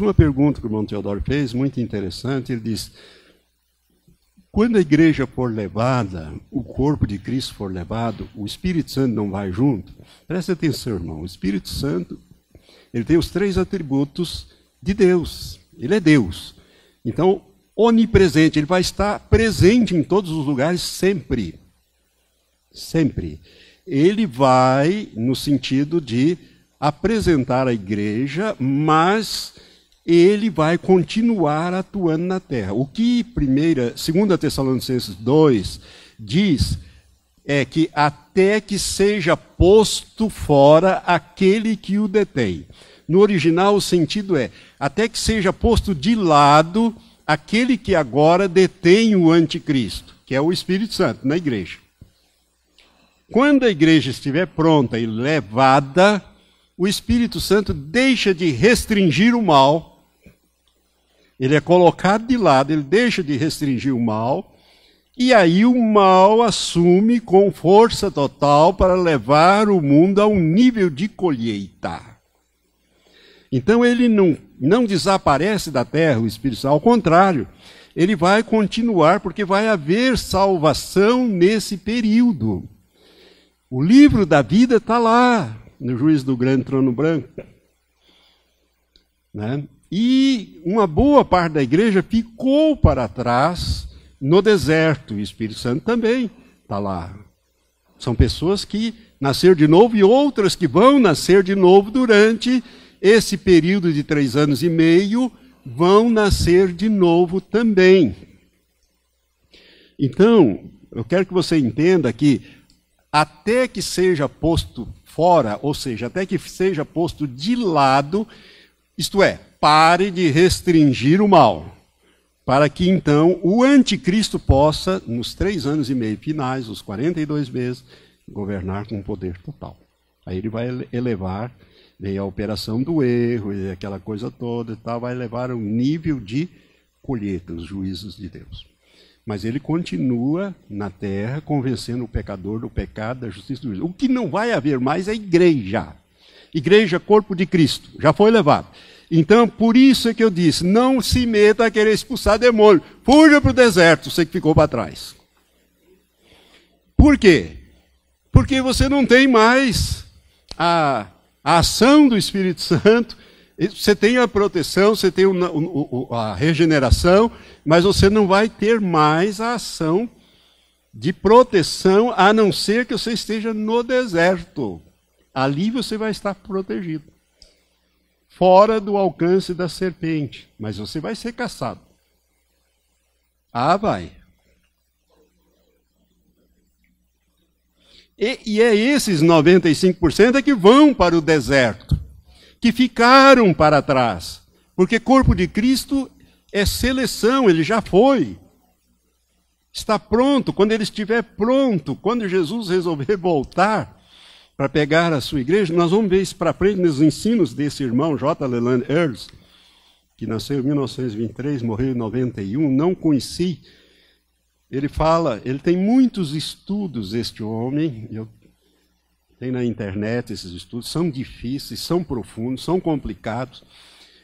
Uma pergunta que o irmão Teodoro fez, muito interessante, ele diz, quando a igreja for levada, o corpo de Cristo for levado, o Espírito Santo não vai junto? Preste atenção, irmão, o Espírito Santo, ele tem os três atributos de Deus, ele é Deus. Então, onipresente, ele vai estar presente em todos os lugares sempre. Sempre. Ele vai no sentido de apresentar a igreja, mas ele vai continuar atuando na terra. O que primeira, 2 Tessalonicenses 2 diz é que até que seja posto fora aquele que o detém. No original o sentido é até que seja posto de lado aquele que agora detém o anticristo, que é o Espírito Santo na igreja. Quando a igreja estiver pronta e levada, o Espírito Santo deixa de restringir o mal, ele é colocado de lado, ele deixa de restringir o mal, e aí o mal assume com força total para levar o mundo a um nível de colheita. Então ele não, não desaparece da terra, o Espírito ao contrário, ele vai continuar, porque vai haver salvação nesse período. O livro da vida está lá, no juízo do grande trono branco. Né? E uma boa parte da igreja ficou para trás no deserto. O Espírito Santo também está lá. São pessoas que nasceram de novo e outras que vão nascer de novo durante esse período de três anos e meio, vão nascer de novo também. Então, eu quero que você entenda que até que seja posto fora, ou seja, até que seja posto de lado, isto é, pare de restringir o mal, para que então o anticristo possa, nos três anos e meio finais, os 42 meses, governar com poder total. Aí ele vai elevar, a operação do erro, e aquela coisa toda e tal, vai levar a um nível de colheita, os juízos de Deus. Mas ele continua na terra convencendo o pecador do pecado, da justiça do juízo. O que não vai haver mais é igreja. Igreja, corpo de Cristo, já foi levado. Então, por isso é que eu disse: não se meta a querer expulsar demônio. Fuja para o deserto, você que ficou para trás. Por quê? Porque você não tem mais a, a ação do Espírito Santo você tem a proteção, você tem a regeneração, mas você não vai ter mais a ação de proteção, a não ser que você esteja no deserto. Ali você vai estar protegido. Fora do alcance da serpente. Mas você vai ser caçado. Ah, vai. E, e é esses 95% é que vão para o deserto que ficaram para trás. Porque corpo de Cristo é seleção, ele já foi. Está pronto, quando ele estiver pronto, quando Jesus resolver voltar para pegar a sua igreja, nós vamos ver isso para frente nos ensinos desse irmão J. Leland Earls, que nasceu em 1923, morreu em 91, não conheci. Ele fala, ele tem muitos estudos, este homem, eu tem na internet esses estudos, são difíceis, são profundos, são complicados.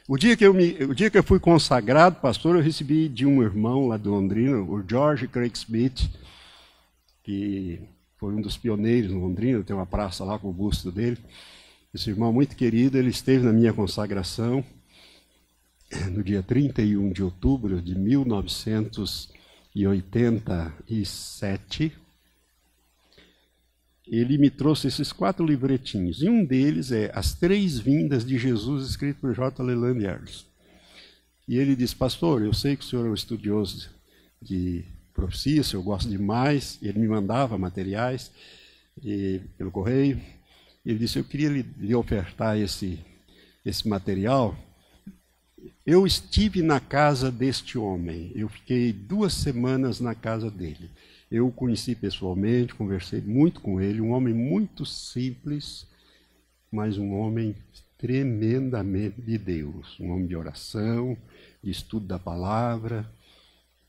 O dia que eu, me, o dia que eu fui consagrado, pastor, eu recebi de um irmão lá de Londrina, o George Craig Smith, que foi um dos pioneiros em Londrina, tem uma praça lá com o busto dele. Esse irmão muito querido, ele esteve na minha consagração no dia 31 de outubro de 1987 ele me trouxe esses quatro livretinhos. E um deles é As Três Vindas de Jesus, escrito por J. Leland Harris. E ele diz, pastor, eu sei que o senhor é um estudioso de profecia, eu gosto demais. Ele me mandava materiais e, pelo correio. Ele disse, eu queria lhe, lhe ofertar esse, esse material. Eu estive na casa deste homem. Eu fiquei duas semanas na casa dele. Eu o conheci pessoalmente, conversei muito com ele, um homem muito simples, mas um homem tremendamente de Deus, um homem de oração, de estudo da palavra.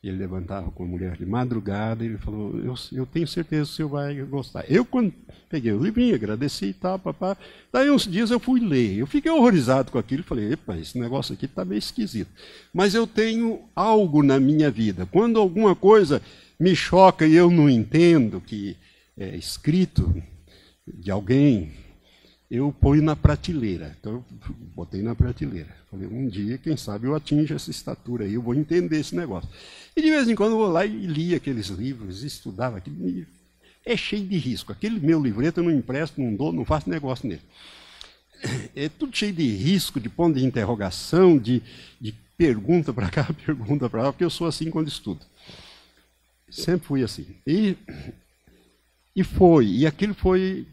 Ele levantava com a mulher de madrugada e ele falou: eu, eu tenho certeza que o senhor vai gostar. Eu, quando peguei o livrinho, agradeci e tal, papá. Daí, uns dias eu fui ler. Eu fiquei horrorizado com aquilo. Falei: epa, esse negócio aqui está meio esquisito. Mas eu tenho algo na minha vida. Quando alguma coisa me choca e eu não entendo que é escrito de alguém, eu ponho na prateleira. Então, eu botei na prateleira. Falei, um dia, quem sabe, eu atinjo essa estatura aí, eu vou entender esse negócio. E de vez em quando eu vou lá e li aqueles livros, estudava aquilo. É cheio de risco. Aquele meu livreto eu não empresto, não dou, não faço negócio nele. É tudo cheio de risco, de ponto de interrogação, de, de pergunta para cá, pergunta para lá, porque eu sou assim quando estudo. Sempre fui assim. E, e foi, e aquilo foi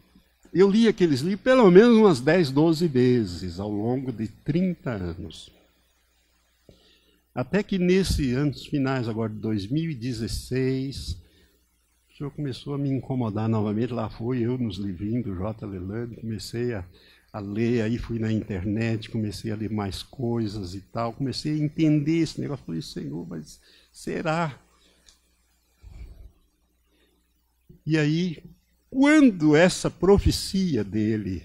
eu li aqueles livros pelo menos umas 10, 12 vezes ao longo de 30 anos. Até que nesse anos finais agora de 2016, o senhor começou a me incomodar novamente. Lá fui eu nos livrinhos do J. Lelande, comecei a, a ler, aí fui na internet, comecei a ler mais coisas e tal, comecei a entender esse negócio. Falei, Senhor, mas será? E aí quando essa profecia dele,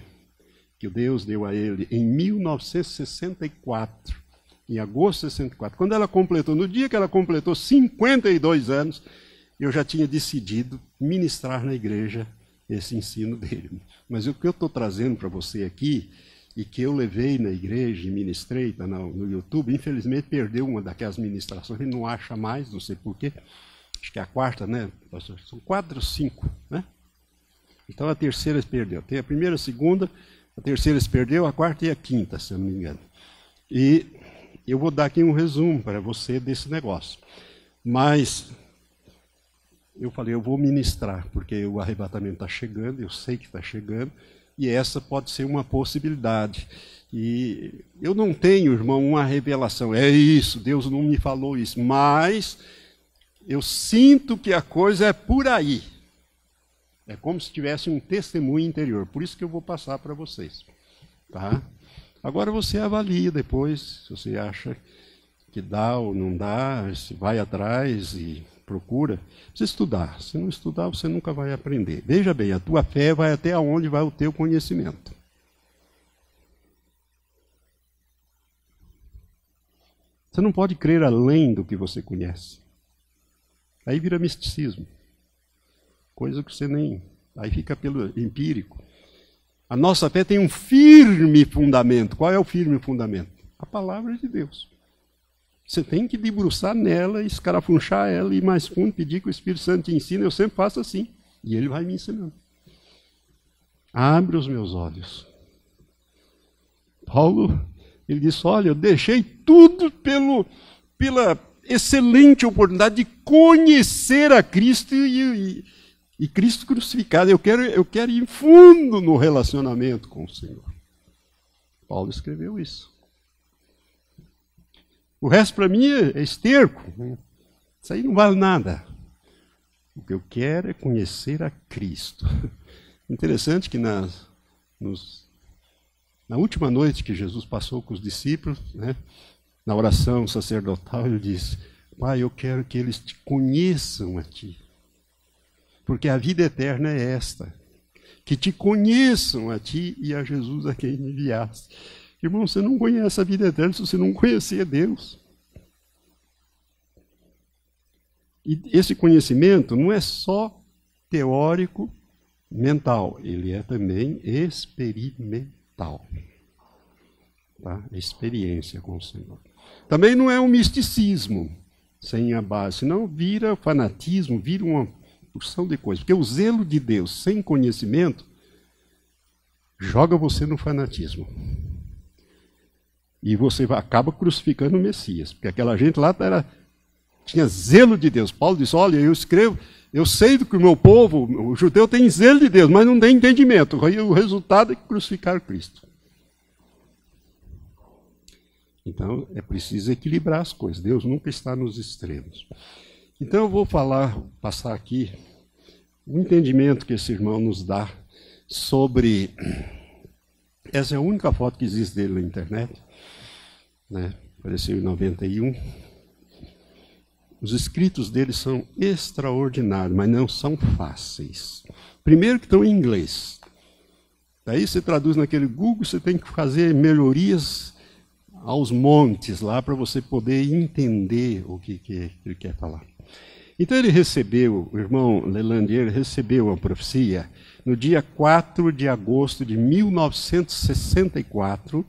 que Deus deu a ele em 1964, em agosto de 64, quando ela completou, no dia que ela completou 52 anos, eu já tinha decidido ministrar na igreja esse ensino dele. Mas o que eu estou trazendo para você aqui, e que eu levei na igreja e ministrei, está no, no, YouTube, infelizmente perdeu uma daquelas ministrações, ele não acha mais, não sei porquê. Acho que é a quarta, né? São quatro, cinco, né? Então a terceira se perdeu. Tem a primeira, a segunda, a terceira se perdeu, a quarta e a quinta, se não me engano. E eu vou dar aqui um resumo para você desse negócio. Mas eu falei, eu vou ministrar, porque o arrebatamento está chegando, eu sei que está chegando, e essa pode ser uma possibilidade. E eu não tenho, irmão, uma revelação, é isso, Deus não me falou isso, mas eu sinto que a coisa é por aí. É como se tivesse um testemunho interior. Por isso que eu vou passar para vocês. Tá? Agora você avalia depois, se você acha que dá ou não dá, se vai atrás e procura. Precisa estudar. Se não estudar, você nunca vai aprender. Veja bem, a tua fé vai até onde vai o teu conhecimento. Você não pode crer além do que você conhece. Aí vira misticismo coisa que você nem. Aí fica pelo empírico. A nossa fé tem um firme fundamento. Qual é o firme fundamento? A palavra de Deus. Você tem que debruçar nela, escarafunchar ela e mais fundo, pedir que o Espírito Santo te ensine. Eu sempre faço assim. E ele vai me ensinando. Abre os meus olhos. Paulo, ele disse: Olha, eu deixei tudo pelo, pela excelente oportunidade de conhecer a Cristo e, e e Cristo crucificado. Eu quero, eu quero ir fundo no relacionamento com o Senhor. Paulo escreveu isso. O resto para mim é esterco. Isso aí não vale nada. O que eu quero é conhecer a Cristo. Interessante que nas, nos, na última noite que Jesus passou com os discípulos, né, na oração sacerdotal, ele disse: Pai, eu quero que eles te conheçam a Ti porque a vida eterna é esta: que te conheçam a ti e a Jesus a quem enviaste. Irmão, você não conhece a vida eterna se você não conhecer Deus. E esse conhecimento não é só teórico, mental, ele é também experimental. Tá? Experiência com o Senhor. Também não é um misticismo sem a base, senão vira fanatismo, vira uma porção de coisas. Porque o zelo de Deus sem conhecimento joga você no fanatismo. E você acaba crucificando o Messias. Porque aquela gente lá era, tinha zelo de Deus. Paulo disse: Olha, eu escrevo, eu sei que o meu povo, o judeu, tem zelo de Deus, mas não tem entendimento. O resultado é crucificar Cristo. Então é preciso equilibrar as coisas. Deus nunca está nos extremos. Então eu vou falar, passar aqui o entendimento que esse irmão nos dá sobre. Essa é a única foto que existe dele na internet. Né? Apareceu em 91. Os escritos dele são extraordinários, mas não são fáceis. Primeiro que estão em inglês. Daí você traduz naquele Google, você tem que fazer melhorias aos montes lá para você poder entender o que, que, ele quer falar. Então ele recebeu, o irmão Lelandier recebeu a profecia no dia 4 de agosto de 1964.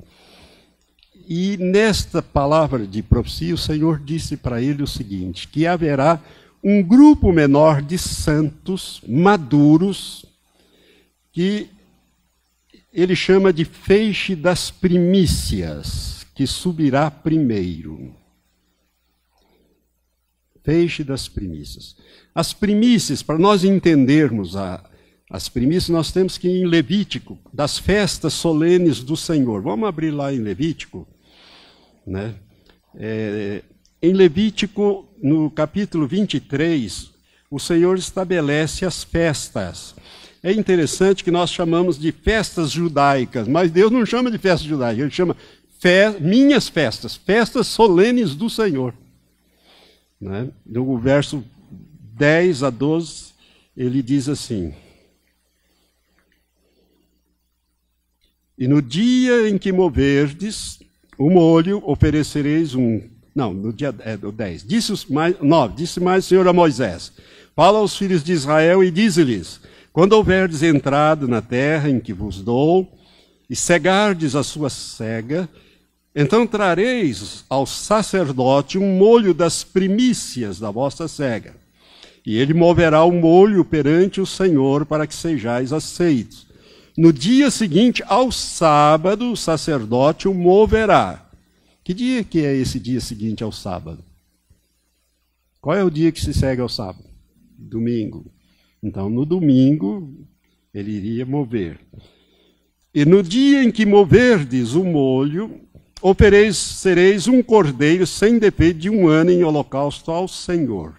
E nesta palavra de profecia, o Senhor disse para ele o seguinte: que haverá um grupo menor de santos maduros que ele chama de feixe das primícias, que subirá primeiro. Feixe das primícias. As primícias, para nós entendermos a, as primícias, nós temos que ir em Levítico, das festas solenes do Senhor. Vamos abrir lá em Levítico. Né? É, em Levítico, no capítulo 23, o Senhor estabelece as festas. É interessante que nós chamamos de festas judaicas, mas Deus não chama de festas judaicas, ele chama fe minhas festas, festas solenes do Senhor. Né? No verso 10 a 12, ele diz assim: E no dia em que moverdes o molho, oferecereis um. Não, no dia é, 10. Disse mais, 9. Disse mais o Senhor a Moisés: Fala aos filhos de Israel e dize-lhes: quando houverdes entrado na terra em que vos dou, e cegardes a sua cega, então trareis ao sacerdote um molho das primícias da vossa cega. E ele moverá o molho perante o Senhor para que sejais aceitos. No dia seguinte, ao sábado, o sacerdote o moverá. Que dia que é esse dia seguinte ao sábado? Qual é o dia que se segue ao sábado? Domingo. Então, no domingo, ele iria mover. E no dia em que moverdes o molho, oferecereis um cordeiro sem defeito de um ano em holocausto ao Senhor.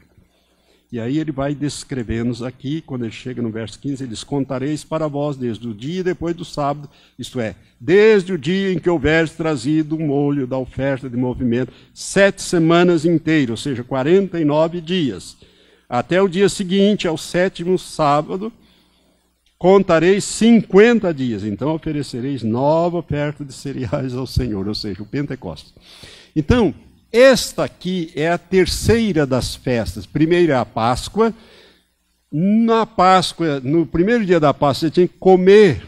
E aí ele vai descrevendo aqui, quando ele chega no verso 15, ele diz: Contareis para vós desde o dia depois do sábado, isto é, desde o dia em que houveres trazido o molho da oferta de movimento, sete semanas inteiras, ou seja, 49 dias até o dia seguinte, ao sétimo sábado, contareis 50 dias. Então oferecereis nova oferta de cereais ao Senhor, ou seja, o Pentecostes. Então, esta aqui é a terceira das festas. Primeiro é a Páscoa. Na Páscoa, no primeiro dia da Páscoa, você tinha que comer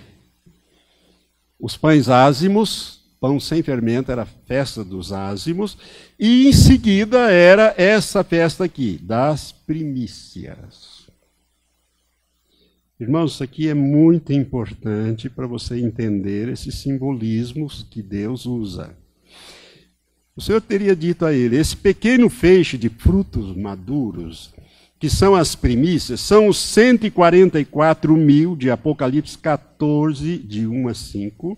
os pães ázimos, pão sem fermento, era a festa dos ázimos, e em seguida era essa festa aqui, das primícias. Irmãos, isso aqui é muito importante para você entender esses simbolismos que Deus usa. O Senhor teria dito a ele: esse pequeno feixe de frutos maduros, que são as primícias, são os 144 mil de Apocalipse 14, de 1 a 5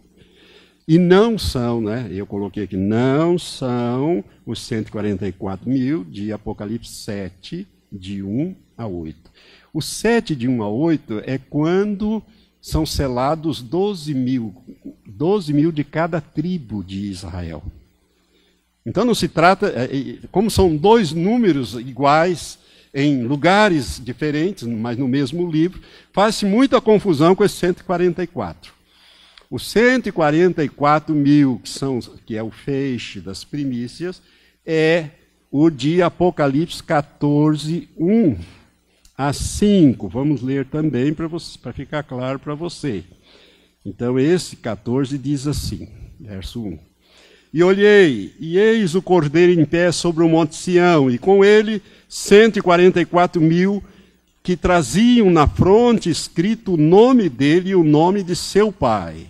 e não são, né? Eu coloquei aqui, não são os 144 mil de Apocalipse 7, de 1 a 8. O 7 de 1 a 8 é quando são selados 12 mil, 12 mil de cada tribo de Israel. Então não se trata, é, é, como são dois números iguais em lugares diferentes, mas no mesmo livro, faz-se muita confusão com esse 144. Os 144 mil, que, são, que é o feixe das primícias, é o de Apocalipse 14, 1 a 5. Vamos ler também para ficar claro para você. Então, esse 14 diz assim, verso 1. E olhei, e eis o cordeiro em pé sobre o monte Sião, e com ele 144 mil que traziam na fronte escrito o nome dele e o nome de seu pai.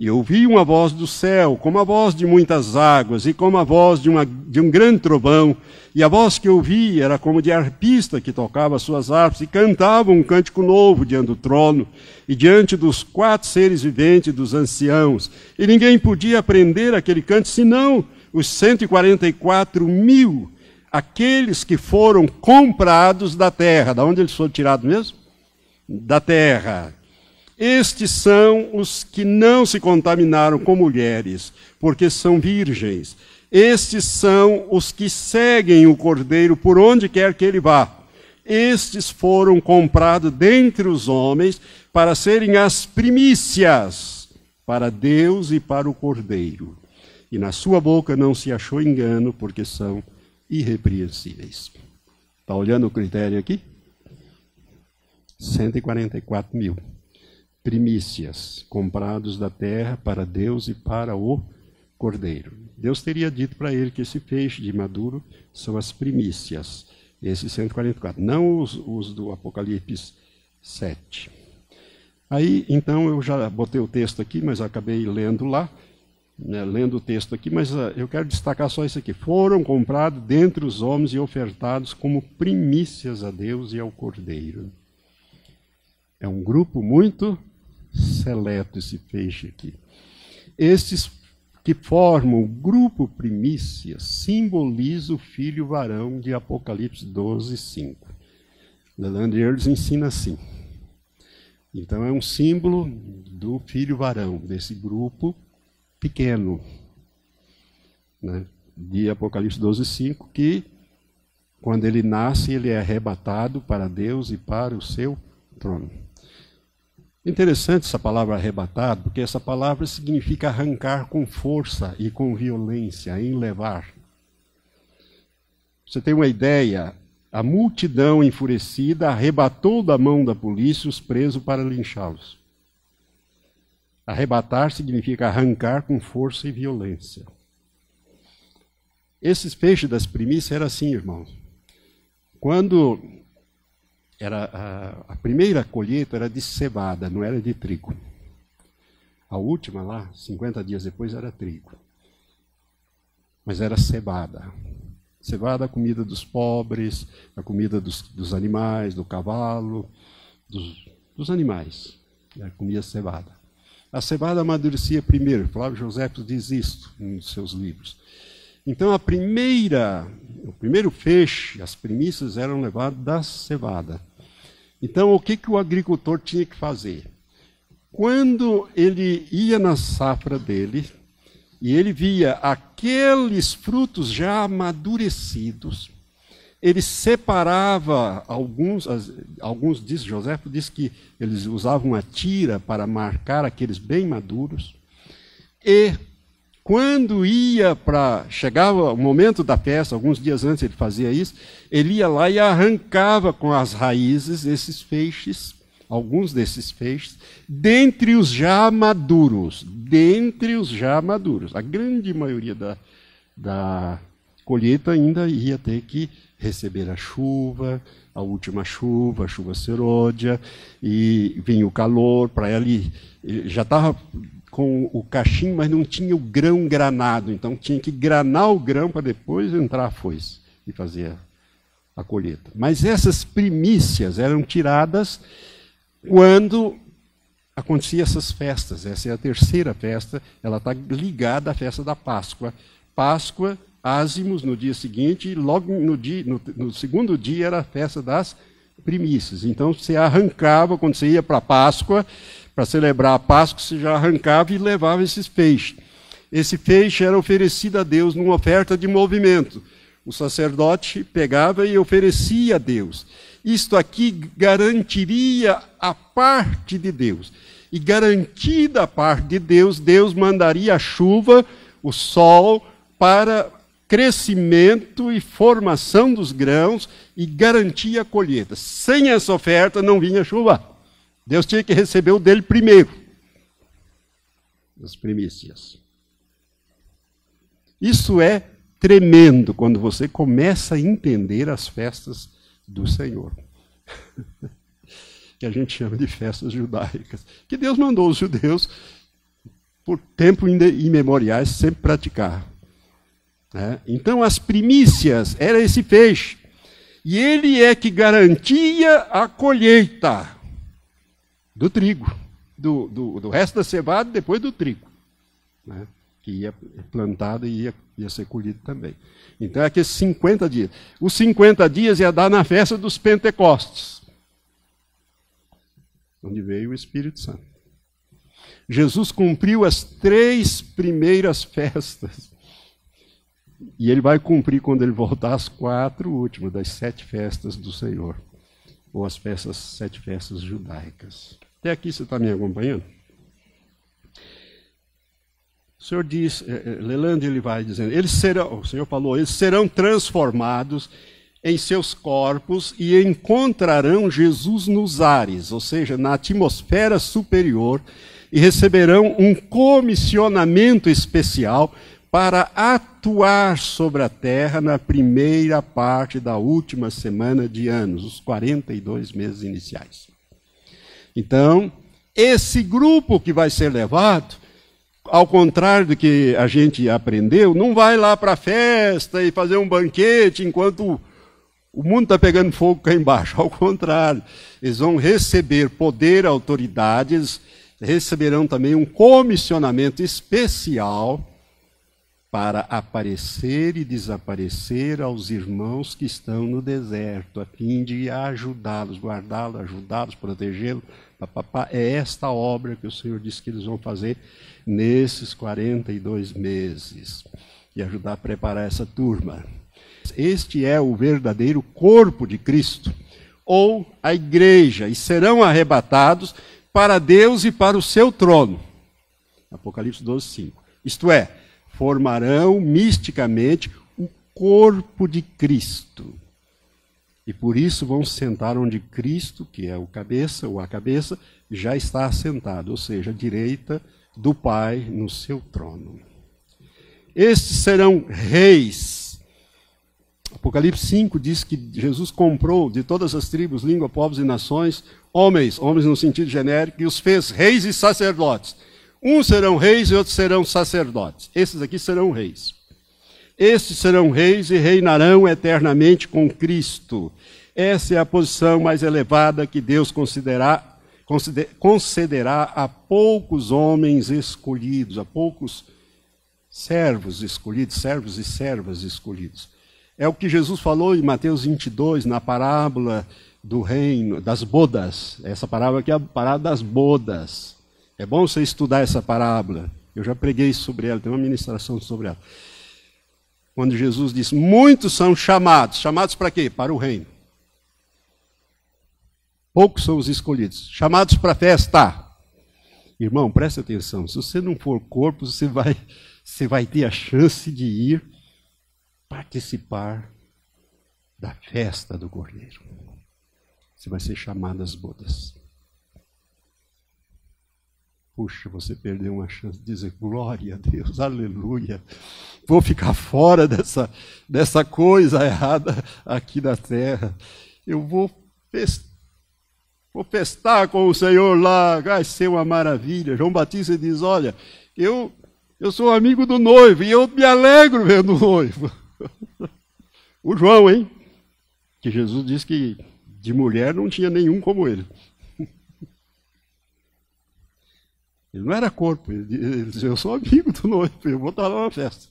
E ouvi uma voz do céu, como a voz de muitas águas, e como a voz de, uma, de um grande trovão. E a voz que ouvi era como de arpista que tocava suas harpas e cantava um cântico novo diante do trono e diante dos quatro seres viventes dos anciãos. E ninguém podia aprender aquele canto senão os 144 mil, aqueles que foram comprados da terra. Da onde eles foram tirados mesmo? Da terra estes são os que não se contaminaram com mulheres, porque são virgens. Estes são os que seguem o Cordeiro por onde quer que ele vá. Estes foram comprados dentre os homens para serem as primícias para Deus e para o Cordeiro. E na sua boca não se achou engano, porque são irrepreensíveis. Está olhando o critério aqui? 144 mil primícias comprados da terra para Deus e para o cordeiro. Deus teria dito para ele que esse peixe de maduro são as primícias, esses 144, não os, os do Apocalipse 7. Aí, então, eu já botei o texto aqui, mas acabei lendo lá, né, lendo o texto aqui, mas uh, eu quero destacar só isso aqui. Foram comprados dentre os homens e ofertados como primícias a Deus e ao Cordeiro. É um grupo muito seleto esse peixe aqui. Estes que formam o grupo primícia simbolizam o filho varão de Apocalipse 12, 5. Leland Earls ensina assim. Então é um símbolo do filho varão, desse grupo pequeno, né, de Apocalipse 12, 5, que quando ele nasce, ele é arrebatado para Deus e para o seu trono. Interessante essa palavra arrebatado, porque essa palavra significa arrancar com força e com violência, enlevar. Você tem uma ideia? A multidão enfurecida arrebatou da mão da polícia os presos para linchá-los. Arrebatar significa arrancar com força e violência. Esses peixes das primícias eram assim, irmãos. Quando era a, a, primeira colheita era de cevada, não era de trigo. A última lá, 50 dias depois, era trigo. Mas era cevada. Cevada, a comida dos pobres, a comida dos, dos animais, do cavalo, dos, dos animais. Né? Comia cevada. A cevada amadurecia primeiro. Flávio José diz isto em um dos seus livros. Então a primeira, o primeiro feixe, as primícias eram levadas da cevada. Então, o que, que o agricultor tinha que fazer? Quando ele ia na safra dele e ele via aqueles frutos já amadurecidos, ele separava alguns, alguns diz, José diz que eles usavam a tira para marcar aqueles bem maduros, e quando ia para. Chegava o momento da festa, alguns dias antes ele fazia isso, ele ia lá e arrancava com as raízes esses feixes, alguns desses feixes, dentre os já maduros. Dentre os já maduros. A grande maioria da, da colheita ainda ia ter que receber a chuva, a última chuva, a chuva serôdia, e vinha o calor, para ele já estava com o cachimbo, mas não tinha o grão granado. Então tinha que granar o grão para depois entrar a foice e fazer a colheita. Mas essas primícias eram tiradas quando acontecia essas festas. Essa é a terceira festa, ela está ligada à festa da Páscoa. Páscoa, ázimos no dia seguinte, e logo no, dia, no, no segundo dia era a festa das primícias. Então você arrancava, quando você ia para a Páscoa, para celebrar a Páscoa, você já arrancava e levava esses peixes. Esse peixe era oferecido a Deus numa oferta de movimento. O sacerdote pegava e oferecia a Deus. Isto aqui garantiria a parte de Deus. E garantida a parte de Deus, Deus mandaria a chuva, o sol, para crescimento e formação dos grãos e garantia a colheita. Sem essa oferta não vinha chuva. Deus tinha que receber o dele primeiro. As primícias. Isso é tremendo quando você começa a entender as festas do Senhor. que a gente chama de festas judaicas. Que Deus mandou os judeus, por tempo imemoriais, sempre praticar. É? Então, as primícias era esse peixe. E ele é que garantia a colheita do trigo, do, do, do resto da cevada depois do trigo, né? que ia plantado e ia, ia ser colhido também. Então é aqueles 50 dias. Os 50 dias ia dar na festa dos Pentecostes, onde veio o Espírito Santo. Jesus cumpriu as três primeiras festas E ele vai cumprir quando ele voltar as quatro últimas das sete festas do Senhor, ou as festas, sete festas judaicas. Até aqui você está me acompanhando? O Senhor diz, eh, eh, Lelande ele vai dizendo, eles serão, o Senhor falou, eles serão transformados em seus corpos e encontrarão Jesus nos ares, ou seja, na atmosfera superior, e receberão um comissionamento especial para atuar sobre a terra na primeira parte da última semana de anos, os 42 meses iniciais. Então, esse grupo que vai ser levado, ao contrário do que a gente aprendeu, não vai lá para a festa e fazer um banquete enquanto o mundo está pegando fogo cá embaixo. Ao contrário, eles vão receber poder, autoridades, receberão também um comissionamento especial para aparecer e desaparecer aos irmãos que estão no deserto, a fim de ajudá-los, guardá-los, ajudá-los, protegê-los. É esta obra que o Senhor disse que eles vão fazer nesses 42 meses e ajudar a preparar essa turma. Este é o verdadeiro corpo de Cristo, ou a igreja, e serão arrebatados para Deus e para o seu trono. Apocalipse 12, 5. Isto é, formarão misticamente o corpo de Cristo. E por isso vão sentar onde Cristo, que é o cabeça, ou a cabeça, já está assentado, ou seja, à direita do Pai no seu trono. Estes serão reis Apocalipse 5 diz que Jesus comprou de todas as tribos, língua, povos e nações, homens, homens no sentido genérico, e os fez reis e sacerdotes. Uns serão reis e outros serão sacerdotes. Esses aqui serão reis. Estes serão reis e reinarão eternamente com Cristo. Essa é a posição mais elevada que Deus considerará, concederá a poucos homens escolhidos, a poucos servos escolhidos, servos e servas escolhidos. É o que Jesus falou em Mateus 22, na parábola do reino, das bodas. Essa parábola aqui é a parábola das bodas. É bom você estudar essa parábola. Eu já preguei sobre ela, tem uma ministração sobre ela. Quando Jesus diz: Muitos são chamados. Chamados para quê? Para o reino. Poucos são os escolhidos. Chamados para a festa. Irmão, preste atenção. Se você não for corpo, você vai, você vai ter a chance de ir participar da festa do Cordeiro. Você vai ser chamado às bodas. Puxa, você perdeu uma chance de dizer glória a Deus, aleluia. Vou ficar fora dessa, dessa coisa errada aqui na terra. Eu vou, fest... vou festar com o Senhor lá, vai ser uma maravilha. João Batista diz: Olha, eu, eu sou amigo do noivo e eu me alegro vendo o noivo. o João, hein? Que Jesus disse que de mulher não tinha nenhum como ele. Ele não era corpo, ele disse, eu sou amigo do noivo, eu vou estar lá na festa.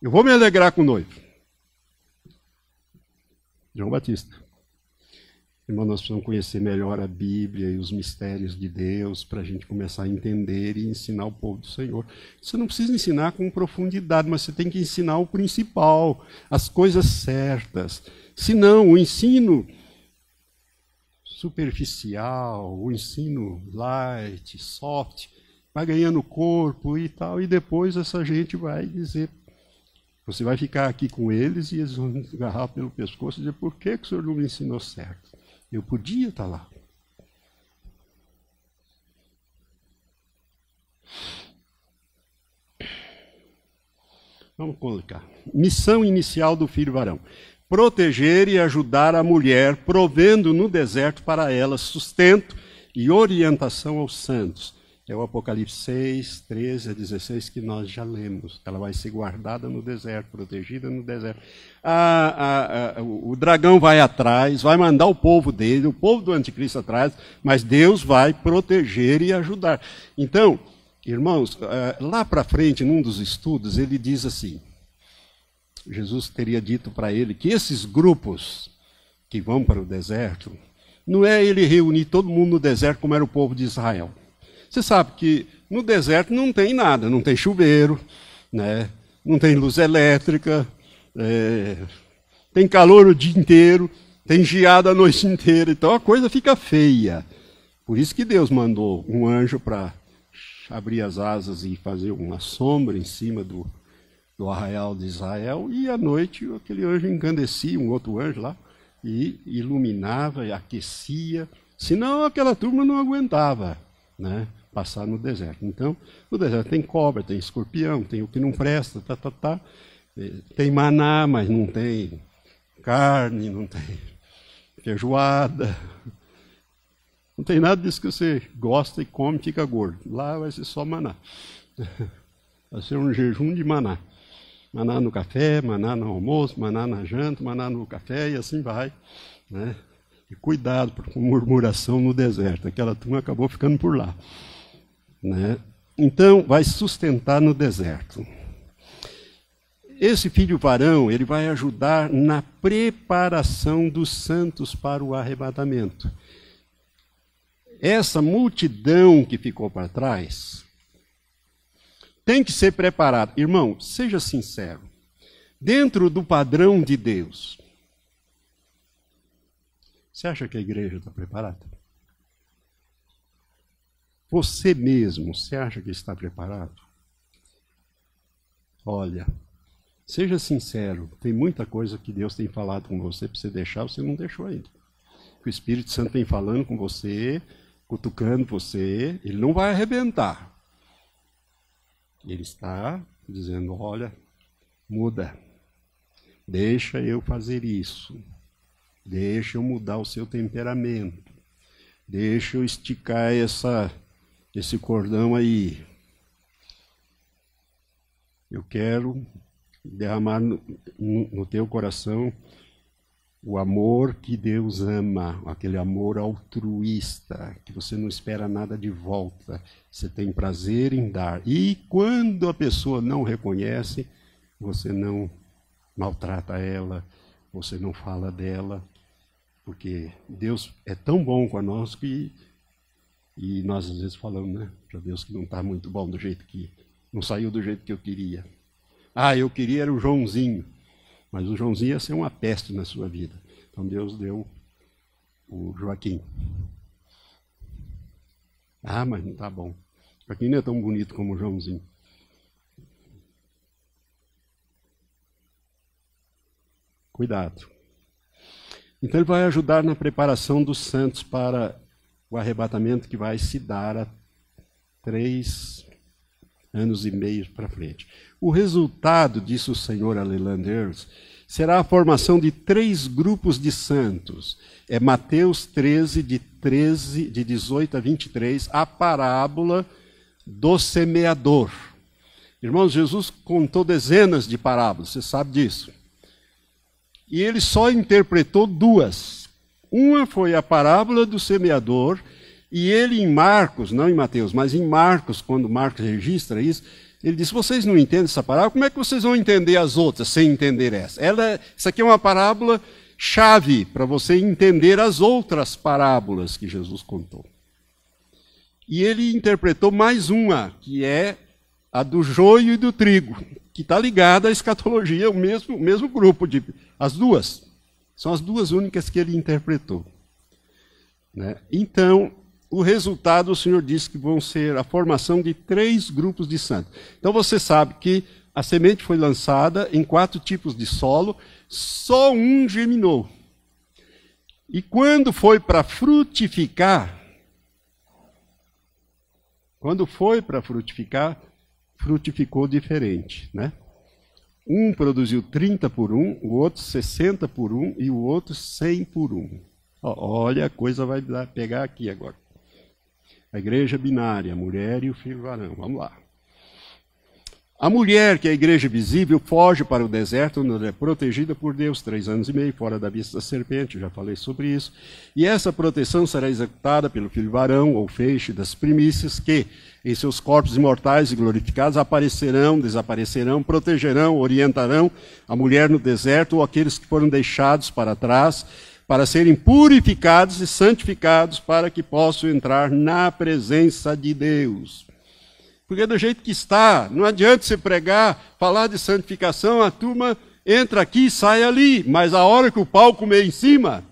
Eu vou me alegrar com o noivo. João Batista. Irmão, nós precisamos conhecer melhor a Bíblia e os mistérios de Deus para a gente começar a entender e ensinar o povo do Senhor. Você não precisa ensinar com profundidade, mas você tem que ensinar o principal, as coisas certas. Senão, o ensino superficial, o ensino light, soft, vai ganhando corpo e tal, e depois essa gente vai dizer. Você vai ficar aqui com eles e eles vão agarrar pelo pescoço e dizer: por que, que o senhor não me ensinou certo? Eu podia estar lá. Vamos colocar. Missão inicial do filho varão: proteger e ajudar a mulher, provendo no deserto para ela sustento e orientação aos santos é o Apocalipse 6, 13 a 16, que nós já lemos. Ela vai ser guardada no deserto, protegida no deserto. A, a, a, o dragão vai atrás, vai mandar o povo dele, o povo do anticristo atrás, mas Deus vai proteger e ajudar. Então, irmãos, eh, lá para frente, num dos estudos, ele diz assim: Jesus teria dito para ele que esses grupos que vão para o deserto, não é ele reunir todo mundo no deserto como era o povo de Israel. Você sabe que no deserto não tem nada, não tem chuveiro, né? não tem luz elétrica, é, tem calor o dia inteiro, tem geada a noite inteira, então a coisa fica feia. Por isso que Deus mandou um anjo para abrir as asas e fazer uma sombra em cima do, do arraial de Israel, e à noite aquele anjo encandecia, um outro anjo lá, e iluminava e aquecia, senão aquela turma não aguentava né, passar no deserto. Então, no deserto tem cobra, tem escorpião, tem o que não presta, tá, tá, tá. tem maná, mas não tem carne, não tem feijoada, não tem nada disso que você gosta e come e fica gordo. Lá vai ser só maná. Vai ser um jejum de maná. Maná no café, maná no almoço, maná na janta, maná no café e assim vai. Né? E cuidado com murmuração no deserto. Aquela turma acabou ficando por lá. Né? Então, vai sustentar no deserto. Esse filho varão, ele vai ajudar na preparação dos santos para o arrebatamento. Essa multidão que ficou para trás tem que ser preparada. Irmão, seja sincero. Dentro do padrão de Deus, você acha que a igreja está preparada? Você mesmo, você acha que está preparado? Olha, seja sincero, tem muita coisa que Deus tem falado com você para você deixar, você não deixou ainda. O Espírito Santo tem falando com você, cutucando você, ele não vai arrebentar. Ele está dizendo: olha, muda, deixa eu fazer isso, deixa eu mudar o seu temperamento, deixa eu esticar essa, esse cordão aí. Eu quero derramar no, no, teu coração o amor que Deus ama, aquele amor altruísta, que você não espera nada de volta, você tem prazer em dar. E quando a pessoa não reconhece, você não maltrata ela, você não fala dela, porque Deus é tão bom conosco que e nós às vezes falamos, né, para Deus que não está muito bom do jeito que não saiu do jeito que eu queria. Ah, eu queria era o Joãozinho. Mas o Joãozinho ia ser uma peste na sua vida. Então Deus deu o Joaquim. Ah, mas não está bom. Joaquim não é tão bonito como o Joãozinho. Cuidado. Então ele vai ajudar na preparação dos santos para o arrebatamento que vai se dar a três anos e meio para frente. O resultado, disse o senhor Alelanders, será a formação de três grupos de santos. É Mateus 13, de 13, de 18 a 23, a parábola do semeador. Irmãos, Jesus contou dezenas de parábolas, você sabe disso. E ele só interpretou duas. Uma foi a parábola do semeador, e ele em Marcos, não em Mateus, mas em Marcos, quando Marcos registra isso, ele disse: Vocês não entendem essa parábola? Como é que vocês vão entender as outras sem entender essa? Ela, essa aqui é uma parábola chave para você entender as outras parábolas que Jesus contou. E ele interpretou mais uma, que é a do joio e do trigo, que está ligada à escatologia, o mesmo, o mesmo grupo, de, as duas. São as duas únicas que ele interpretou. Né? Então, o resultado, o Senhor disse que vão ser a formação de três grupos de santos. Então você sabe que a semente foi lançada em quatro tipos de solo, só um germinou. E quando foi para frutificar, quando foi para frutificar, frutificou diferente, né? Um produziu 30 por um, o outro 60 por um e o outro 100 por um. Olha, a coisa vai pegar aqui agora. A igreja binária, mulher e o filho varão. Vamos lá. A mulher, que é a igreja visível, foge para o deserto, onde é protegida por Deus, três anos e meio, fora da vista da serpente, já falei sobre isso. E essa proteção será executada pelo filho varão, ou feixe das primícias, que, em seus corpos imortais e glorificados, aparecerão, desaparecerão, protegerão, orientarão a mulher no deserto, ou aqueles que foram deixados para trás, para serem purificados e santificados para que possam entrar na presença de Deus. Porque do jeito que está, não adianta você pregar, falar de santificação, a turma entra aqui e sai ali, mas a hora que o pau comer em cima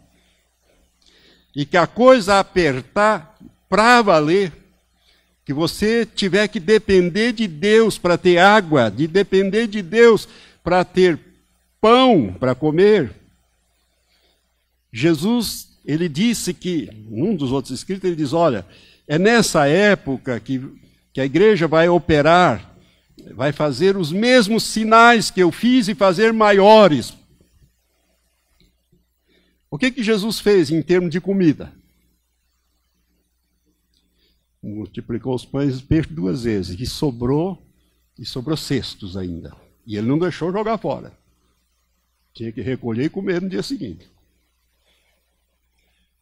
e que a coisa apertar para valer, que você tiver que depender de Deus para ter água, de depender de Deus para ter pão para comer. Jesus, ele disse que, num dos outros escritos, ele diz: olha, é nessa época que, que a igreja vai operar, vai fazer os mesmos sinais que eu fiz e fazer maiores. O que, que Jesus fez em termos de comida? Multiplicou os pães e peixes duas vezes, e sobrou, e sobrou cestos ainda. E ele não deixou jogar fora. Tinha que recolher e comer no dia seguinte.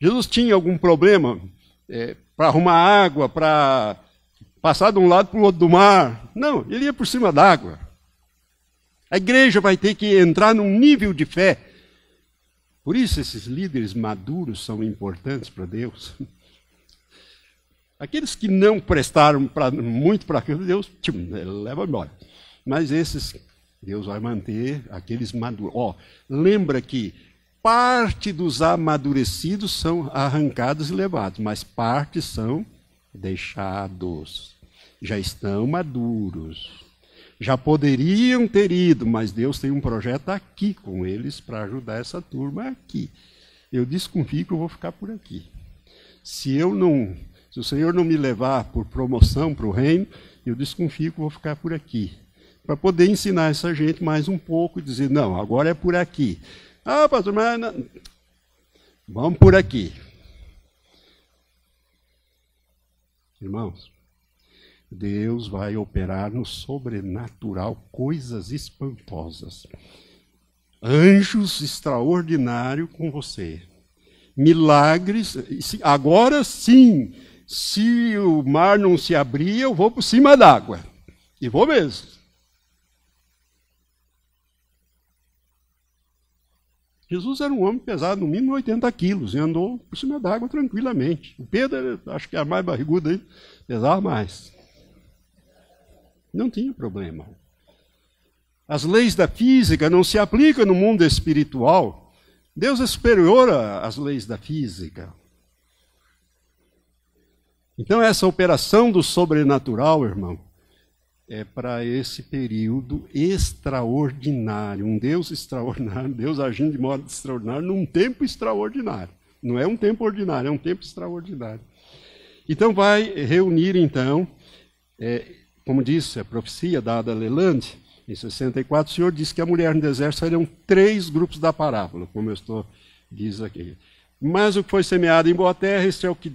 Jesus tinha algum problema é, para arrumar água, para passar de um lado para o outro do mar. Não, ele ia por cima d'água. A igreja vai ter que entrar num nível de fé. Por isso esses líderes maduros são importantes para Deus. Aqueles que não prestaram pra, muito para Deus, tipo, leva embora. Mas esses, Deus vai manter aqueles maduros. Ó, lembra que parte dos amadurecidos são arrancados e levados, mas parte são deixados. Já estão maduros. Já poderiam ter ido, mas Deus tem um projeto aqui com eles para ajudar essa turma aqui. Eu desconfio que eu vou ficar por aqui. Se eu não, se o Senhor não me levar por promoção para o reino, eu desconfio que eu vou ficar por aqui. Para poder ensinar essa gente mais um pouco e dizer, não, agora é por aqui. Ah, pastor, mas não... vamos por aqui. Irmãos, Deus vai operar no sobrenatural coisas espantosas. Anjos extraordinários com você. Milagres. Agora sim, se o mar não se abrir, eu vou por cima d'água. E vou mesmo. Jesus era um homem pesado, no mínimo 80 quilos, e andou por cima d'água tranquilamente. O Pedro, acho que era mais barrigudo aí, pesava mais. Não tinha problema. As leis da física não se aplicam no mundo espiritual. Deus é superior às leis da física. Então, essa operação do sobrenatural, irmão, é para esse período extraordinário, um Deus extraordinário, Deus agindo de modo extraordinário num tempo extraordinário. Não é um tempo ordinário, é um tempo extraordinário. Então vai reunir então, é, como disse a profecia dada a Lelande, em 64, o Senhor disse que a mulher no deserto seriam três grupos da parábola, como eu estou diz aqui. Mas o que foi semeado em boa terra, esse é o que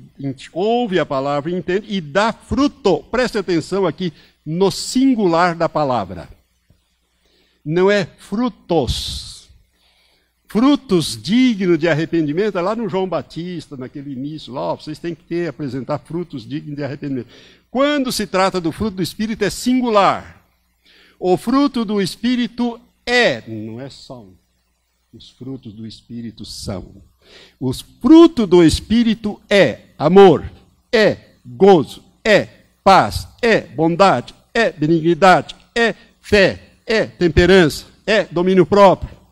ouve a palavra e entende e dá fruto. Preste atenção aqui, no singular da palavra. Não é frutos. Frutos dignos de arrependimento, é lá no João Batista, naquele início, lá, ó, vocês têm que ter, apresentar frutos dignos de arrependimento. Quando se trata do fruto do Espírito, é singular. O fruto do Espírito é, não é são. Os frutos do Espírito são. Os frutos do Espírito é amor, é gozo, é paz, é bondade, é benignidade, é fé, é temperança, é domínio próprio.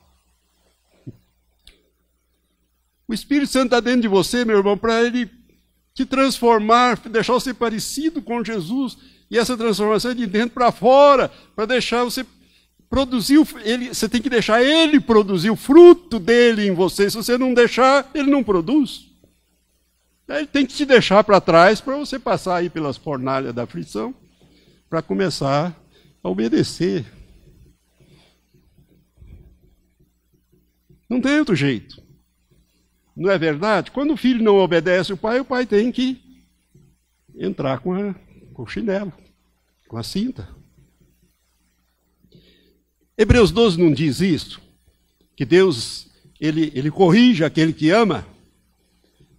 O Espírito Santo está dentro de você, meu irmão, para ele te transformar, deixar você parecido com Jesus. E essa transformação é de dentro para fora, para deixar você produzir, ele, você tem que deixar ele produzir o fruto dele em você. Se você não deixar, ele não produz. Ele tem que te deixar para trás para você passar aí pelas fornalhas da aflição, para começar a obedecer. Não tem outro jeito. Não é verdade? Quando o filho não obedece o pai, o pai tem que entrar com, a, com o chinelo, com a cinta. Hebreus 12 não diz isso? Que Deus, ele, ele corrige aquele que ama?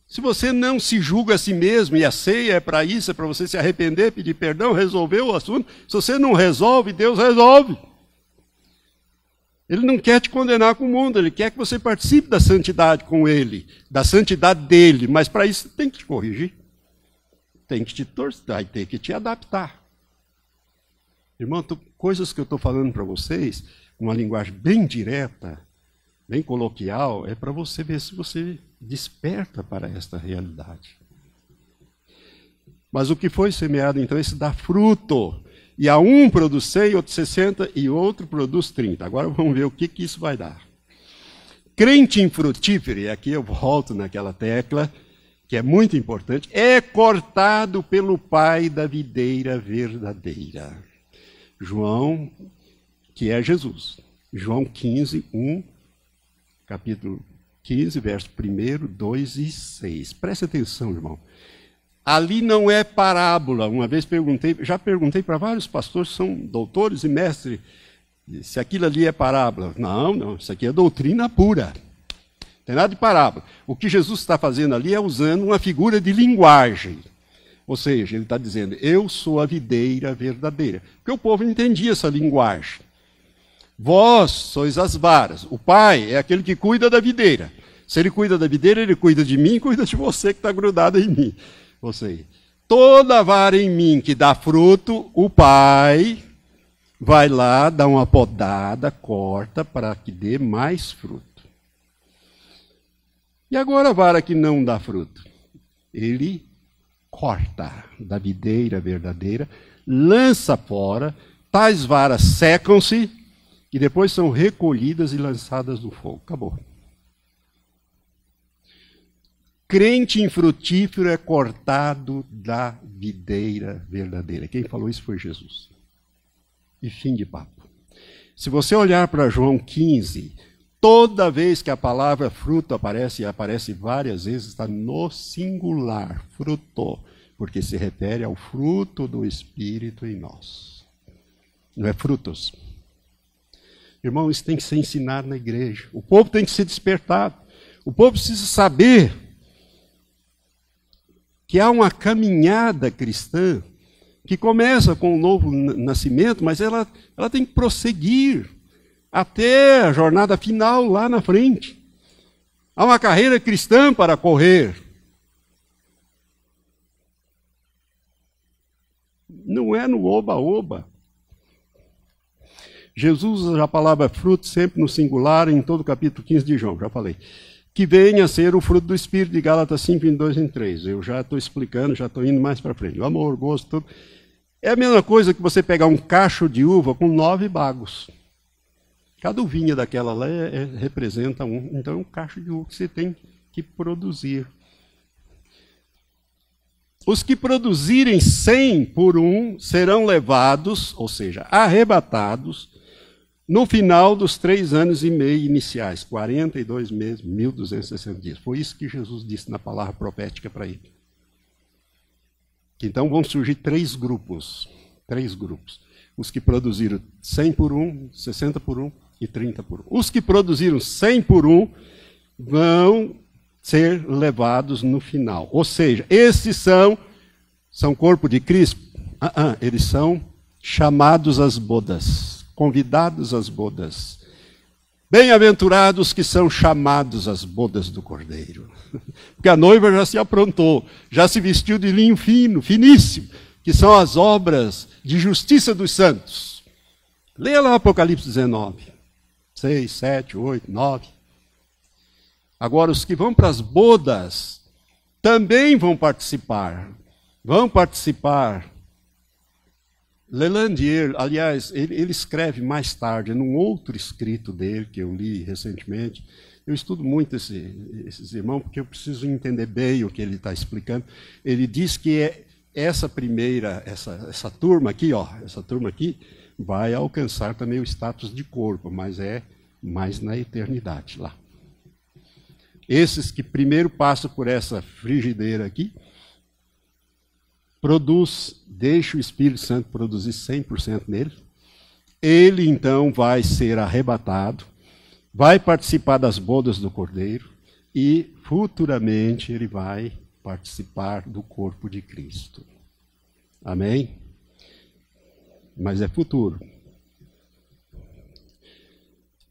Se você não se julga a si mesmo, e a ceia é para isso, é para você se arrepender, pedir perdão, resolver o assunto. Se você não resolve, Deus resolve. Ele não quer te condenar com o mundo, ele quer que você participe da santidade com ele, da santidade dele, mas para isso tem que te corrigir. Tem que te torcer, tem que te adaptar. Irmão, coisas que eu estou falando para vocês, uma linguagem bem direta, bem coloquial, é para você ver se você desperta para esta realidade. Mas o que foi semeado, então, esse dá fruto. E a um produz 100, outro 60 e outro produz 30. Agora vamos ver o que, que isso vai dar. Crente infrutífero, e aqui eu volto naquela tecla, que é muito importante, é cortado pelo Pai da videira verdadeira. João, que é Jesus. João 15, 1, capítulo 15, verso 1, 2 e 6. Preste atenção, irmão. Ali não é parábola. Uma vez perguntei, já perguntei para vários pastores que são doutores e mestres, se aquilo ali é parábola. Não, não, isso aqui é doutrina pura. Não tem nada de parábola. O que Jesus está fazendo ali é usando uma figura de linguagem. Ou seja, ele está dizendo, eu sou a videira verdadeira. Porque o povo entendia essa linguagem. Vós sois as varas. O pai é aquele que cuida da videira. Se ele cuida da videira, ele cuida de mim, cuida de você que está grudado em mim. Ou seja, toda vara em mim que dá fruto, o pai vai lá, dá uma podada, corta para que dê mais fruto. E agora a vara que não dá fruto? Ele corta da videira verdadeira, lança fora, tais varas secam-se e depois são recolhidas e lançadas no fogo. Acabou. Crente infrutífero é cortado da videira verdadeira. Quem falou isso foi Jesus. E fim de papo. Se você olhar para João 15, toda vez que a palavra fruto aparece, e aparece várias vezes, está no singular, fruto, porque se refere ao fruto do Espírito em nós. Não é frutos. Irmão, isso tem que ser ensinado na igreja. O povo tem que ser despertado. O povo precisa saber que há uma caminhada cristã que começa com o novo nascimento, mas ela, ela tem que prosseguir até a jornada final lá na frente. Há uma carreira cristã para correr. Não é no oba-oba. Jesus usa a palavra fruto sempre no singular em todo o capítulo 15 de João, já falei que venha a ser o fruto do Espírito de Gálatas 5, 22 e 3. Eu já estou explicando, já estou indo mais para frente. O amor, o gosto, tudo. É a mesma coisa que você pegar um cacho de uva com nove bagos. Cada uvinha daquela lá é, é, representa um. Então é um cacho de uva que você tem que produzir. Os que produzirem cem por um serão levados, ou seja, arrebatados, no final dos três anos e meio iniciais, 42 meses, 1.260 dias. Foi isso que Jesus disse na palavra profética para ele. Então vão surgir três grupos. Três grupos. Os que produziram 100 por um, 60 por um e 30 por um. Os que produziram 100 por um vão ser levados no final. Ou seja, esses são, são corpo de Cristo? Ah, ah, eles são chamados às bodas convidados às bodas. Bem-aventurados que são chamados às bodas do Cordeiro. Porque a noiva já se aprontou, já se vestiu de linho fino, finíssimo, que são as obras de justiça dos santos. Leia lá Apocalipse 19, 6, 7, 8, 9. Agora, os que vão para as bodas também vão participar. Vão participar Lelandier, aliás, ele, ele, escreve mais tarde, num outro escrito dele, que eu li recentemente. Eu estudo muito esse, esses irmãos, porque eu preciso entender bem o que ele está explicando. Ele diz que é essa primeira, essa, essa turma aqui, ó, essa turma aqui, vai alcançar também o status de corpo, mas é mais na eternidade lá. Esses que primeiro passam por essa frigideira aqui, produz, deixa o Espírito Santo produzir 100% nele. Ele então vai ser arrebatado, vai participar das bodas do Cordeiro e futuramente ele vai participar do corpo de Cristo. Amém? Mas é futuro.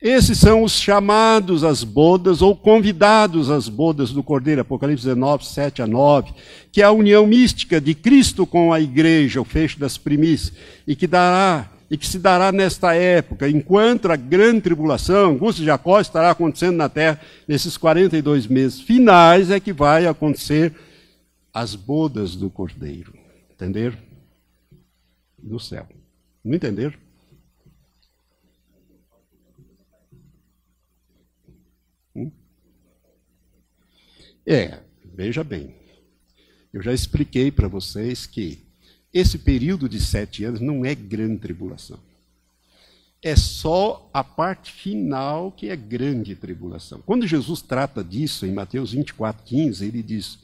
Esses são os chamados às bodas ou convidados às bodas do Cordeiro, Apocalipse 19, 7 a 9, que é a união mística de Cristo com a igreja, o fecho das primícias, e que dará e que se dará nesta época, enquanto a grande tribulação, angústia de Jacó estará acontecendo na terra nesses 42 meses finais é que vai acontecer as bodas do Cordeiro. Entenderam? No céu. Não entenderam? É, veja bem. Eu já expliquei para vocês que esse período de sete anos não é grande tribulação. É só a parte final que é grande tribulação. Quando Jesus trata disso em Mateus 24, 15, ele diz: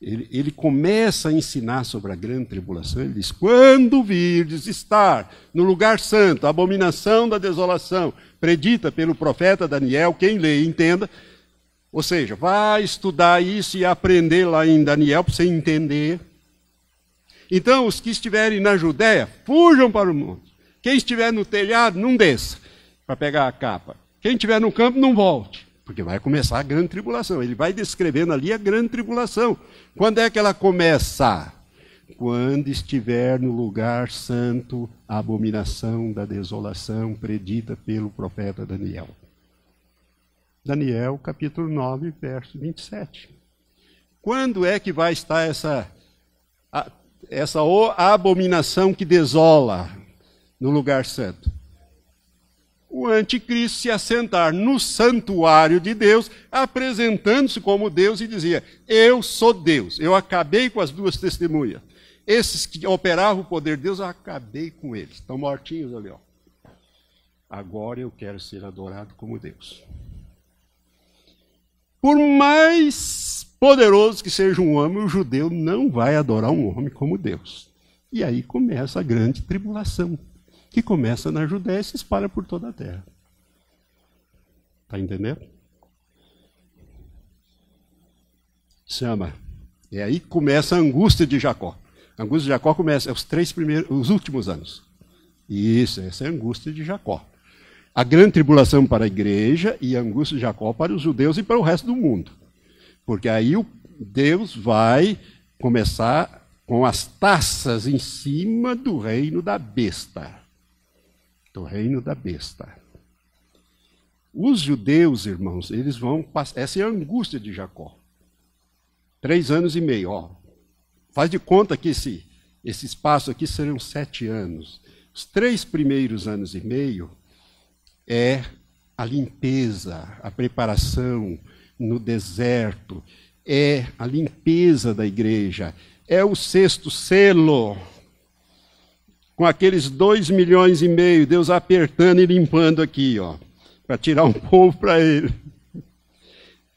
ele, ele, começa a ensinar sobre a grande tribulação. Ele diz: Quando virdes estar no lugar santo, a abominação da desolação, predita pelo profeta Daniel, quem lê entenda, ou seja, vai estudar isso e aprender lá em Daniel para você entender. Então, os que estiverem na Judéia, fujam para o monte. Quem estiver no telhado, não desça para pegar a capa. Quem estiver no campo, não volte, porque vai começar a grande tribulação. Ele vai descrevendo ali a grande tribulação. Quando é que ela começa? Quando estiver no lugar santo a abominação da desolação predita pelo profeta Daniel. Daniel, capítulo 9, verso 27. Quando é que vai estar essa, essa abominação que desola no lugar santo? O anticristo se assentar no santuário de Deus, apresentando-se como Deus e dizia: Eu sou Deus, eu acabei com as duas testemunhas. Esses que operavam o poder de Deus, eu acabei com eles. Estão mortinhos ali, ó. Agora eu quero ser adorado como Deus. Por mais poderoso que seja um homem, o judeu não vai adorar um homem como Deus. E aí começa a grande tribulação, que começa na Judéia e se espalha por toda a terra. Está entendendo? Chama. E aí começa a angústia de Jacó. A angústia de Jacó começa é os três primeiros, os últimos anos. Isso, essa é a angústia de Jacó a grande tribulação para a igreja e a angústia de Jacó para os judeus e para o resto do mundo. Porque aí Deus vai começar com as taças em cima do reino da besta. Do reino da besta. Os judeus, irmãos, eles vão passar. Essa é a angústia de Jacó. Três anos e meio, ó. Faz de conta que esse, esse espaço aqui serão sete anos. Os três primeiros anos e meio é a limpeza, a preparação no deserto, é a limpeza da igreja, é o sexto selo, com aqueles dois milhões e meio, Deus apertando e limpando aqui, ó, para tirar um povo para ele.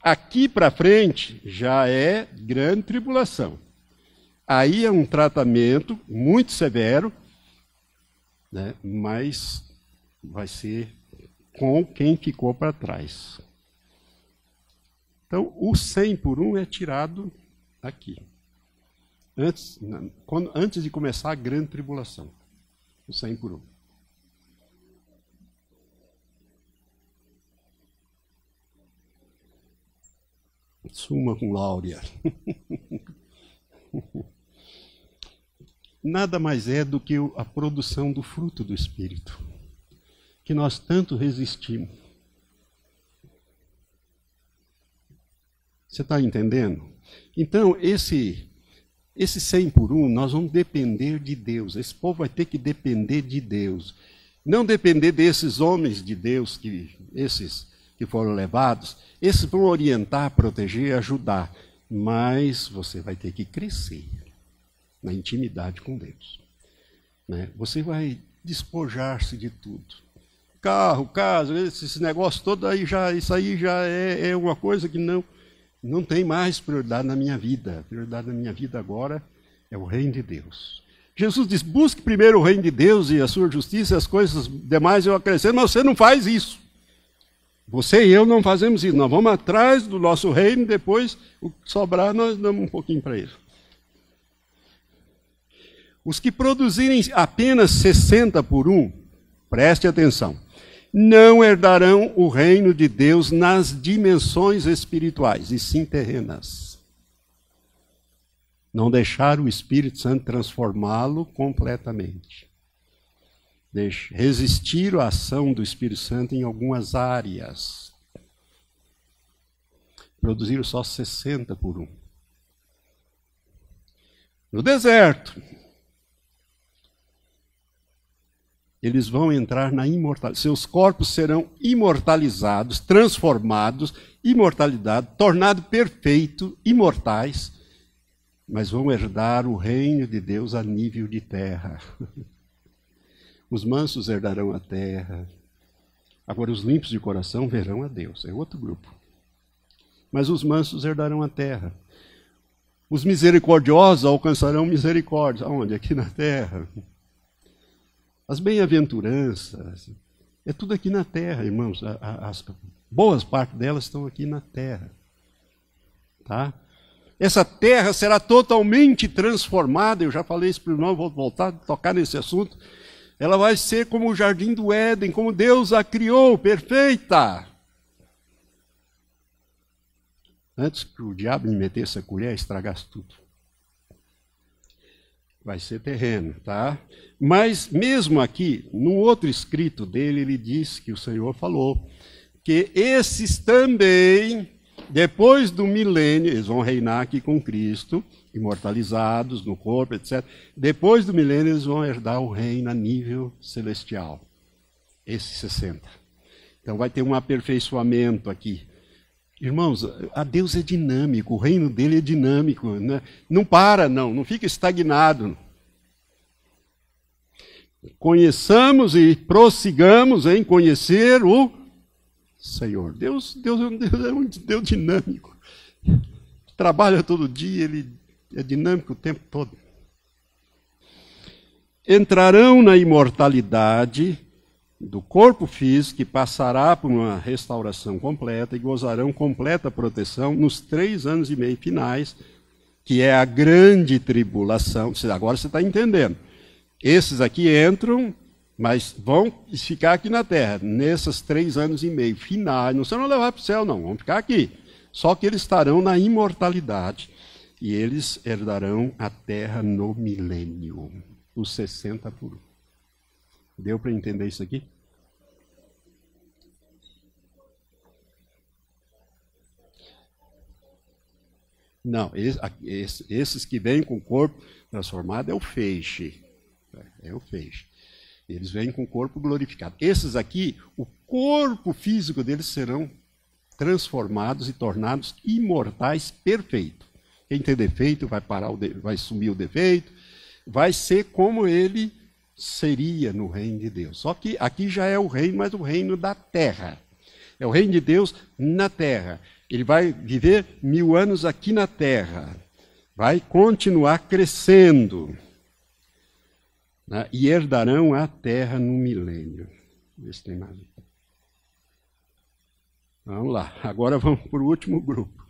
Aqui para frente já é grande tribulação. Aí é um tratamento muito severo, né, mas vai ser com quem ficou para trás. Então, o 100 por 1 é tirado aqui. Antes, quando, antes de começar a grande tribulação. O 100 por 1. Suma com Láurea. Nada mais é do que a produção do fruto do Espírito que nós tanto resistimos. Você está entendendo? Então, esse, esse 100 por 1, nós vamos depender de Deus. Esse povo vai ter que depender de Deus. Não depender desses homens de Deus, que esses que foram levados. Esses vão orientar, proteger, ajudar. Mas você vai ter que crescer na intimidade com Deus. Né? Você vai despojar-se de tudo carro, casa, esse, negócio todo aí já, isso aí já é, é uma coisa que não, não tem mais prioridade na minha vida. A prioridade na minha vida agora é o reino de Deus. Jesus diz: busque primeiro o reino de Deus e a sua justiça, e as coisas demais eu acrescento, mas você não faz isso. Você e eu não fazemos isso. Nós vamos atrás do nosso reino, depois o que sobrar nós damos um pouquinho para ele. Os que produzirem apenas 60 por um, preste atenção, não herdarão o reino de Deus nas dimensões espirituais, e sim terrenas. Não deixar o Espírito Santo transformá-lo completamente. Resistir à ação do Espírito Santo em algumas áreas. Produziram só 60 por um. No deserto, eles vão entrar na imortalidade. Seus corpos serão imortalizados, transformados, imortalidade, tornado perfeito, imortais, mas vão herdar o reino de Deus a nível de terra. Os mansos herdarão a terra. Agora, os limpos de coração verão a Deus. É outro grupo. Mas os mansos herdarão a terra. Os misericordiosos alcançarão misericórdia. Aonde? Aqui na terra. As bem-aventuranças, é tudo aqui na terra, irmãos. As boas partes delas estão aqui na terra. Tá? Essa terra será totalmente transformada. Eu já falei isso para o irmão, vou voltar a tocar nesse assunto. Ela vai ser como o jardim do Éden, como Deus a criou, perfeita. Antes que o diabo me metesse a colher e estragasse tudo vai ser terreno, tá? Mas mesmo aqui, no outro escrito dele, ele diz que o Senhor falou que esses também, depois do milênio, eles vão reinar aqui com Cristo, imortalizados no corpo, etc. Depois do milênio, eles vão herdar o reino a nível celestial. Esses 60. Então vai ter um aperfeiçoamento aqui. Irmãos, a Deus é dinâmico, o reino dele é dinâmico. Né? Não para, não, não fica estagnado. Conheçamos e prossigamos em conhecer o Senhor. Deus, Deus, Deus é um Deus dinâmico. Trabalha todo dia, ele é dinâmico o tempo todo. Entrarão na imortalidade do corpo físico que passará por uma restauração completa e gozarão completa proteção nos três anos e meio finais, que é a grande tribulação. Agora você está entendendo. Esses aqui entram, mas vão ficar aqui na terra, nesses três anos e meio finais. Não serão levar para o céu, não, vão ficar aqui. Só que eles estarão na imortalidade e eles herdarão a terra no milênio, os 60 por um. Deu para entender isso aqui? Não, esses que vêm com o corpo transformado é o feixe. É o feixe. Eles vêm com o corpo glorificado. Esses aqui, o corpo físico deles serão transformados e tornados imortais perfeitos. Quem tem defeito vai parar, de... vai sumir o defeito, vai ser como ele seria no reino de Deus. Só que aqui já é o reino, mas o reino da terra. É o reino de Deus na terra. Ele vai viver mil anos aqui na terra, vai continuar crescendo né? e herdarão a terra no milênio. Se tem mais. Vamos lá, agora vamos para o último grupo.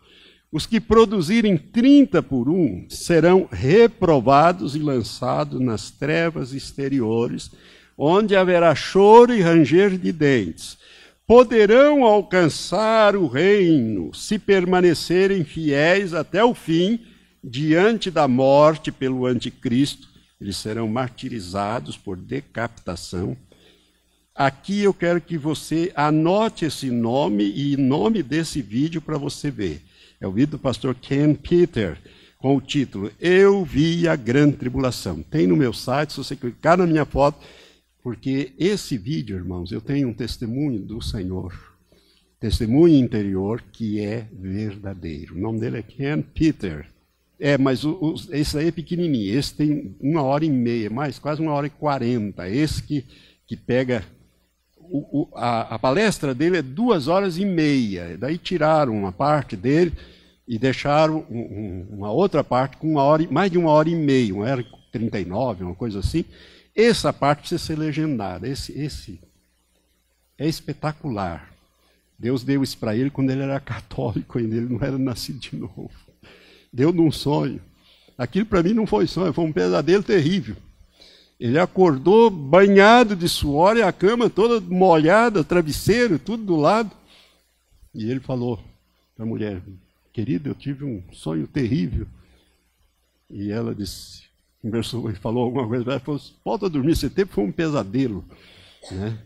Os que produzirem 30 por um serão reprovados e lançados nas trevas exteriores, onde haverá choro e ranger de dentes poderão alcançar o reino se permanecerem fiéis até o fim, diante da morte pelo anticristo. Eles serão martirizados por decapitação. Aqui eu quero que você anote esse nome e nome desse vídeo para você ver. É o vídeo do pastor Ken Peter, com o título Eu vi a grande tribulação. Tem no meu site, se você clicar na minha foto, porque esse vídeo, irmãos, eu tenho um testemunho do Senhor, testemunho interior que é verdadeiro. O nome dele é Ken Peter. É, mas o, o, esse aí é pequenininho. Esse tem uma hora e meia, mais quase uma hora e quarenta. Esse que, que pega. O, a, a, palestra dele é duas horas e meia. Daí tiraram uma parte dele e deixaram um, um, uma outra parte com uma hora, mais de uma hora e meia, uma hora e trinta e nove, uma coisa assim. Essa parte precisa ser legendada. Esse, esse é espetacular. Deus deu isso para ele quando ele era católico ainda, ele não era nascido de novo. Deu num sonho. Aquilo para mim não foi sonho, foi um pesadelo terrível. Ele acordou banhado de suor e a cama toda molhada, travesseiro, tudo do lado. E ele falou para a mulher: Querida, eu tive um sonho terrível. E ela disse, conversou e falou alguma coisa, ela falou, volta a dormir, você teve foi um pesadelo. Né?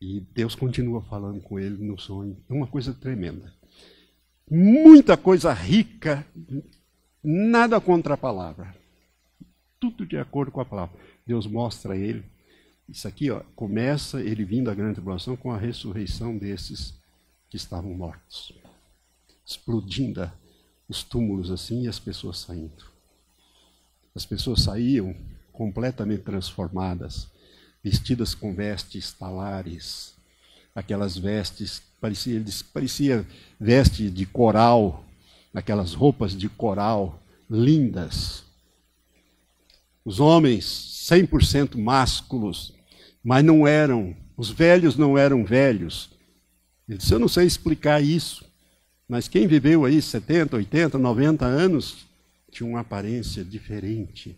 E Deus continua falando com ele no sonho. É uma coisa tremenda. Muita coisa rica, nada contra a palavra. Tudo de acordo com a palavra. Deus mostra a ele. Isso aqui ó, começa ele vindo à grande tribulação com a ressurreição desses que estavam mortos. Explodindo os túmulos assim e as pessoas saindo. As pessoas saíam completamente transformadas vestidas com vestes talares, aquelas vestes, parecia, parecia veste de coral, aquelas roupas de coral lindas. Os homens 100% másculos, mas não eram, os velhos não eram velhos. Ele disse, eu não sei explicar isso, mas quem viveu aí 70, 80, 90 anos tinha uma aparência diferente.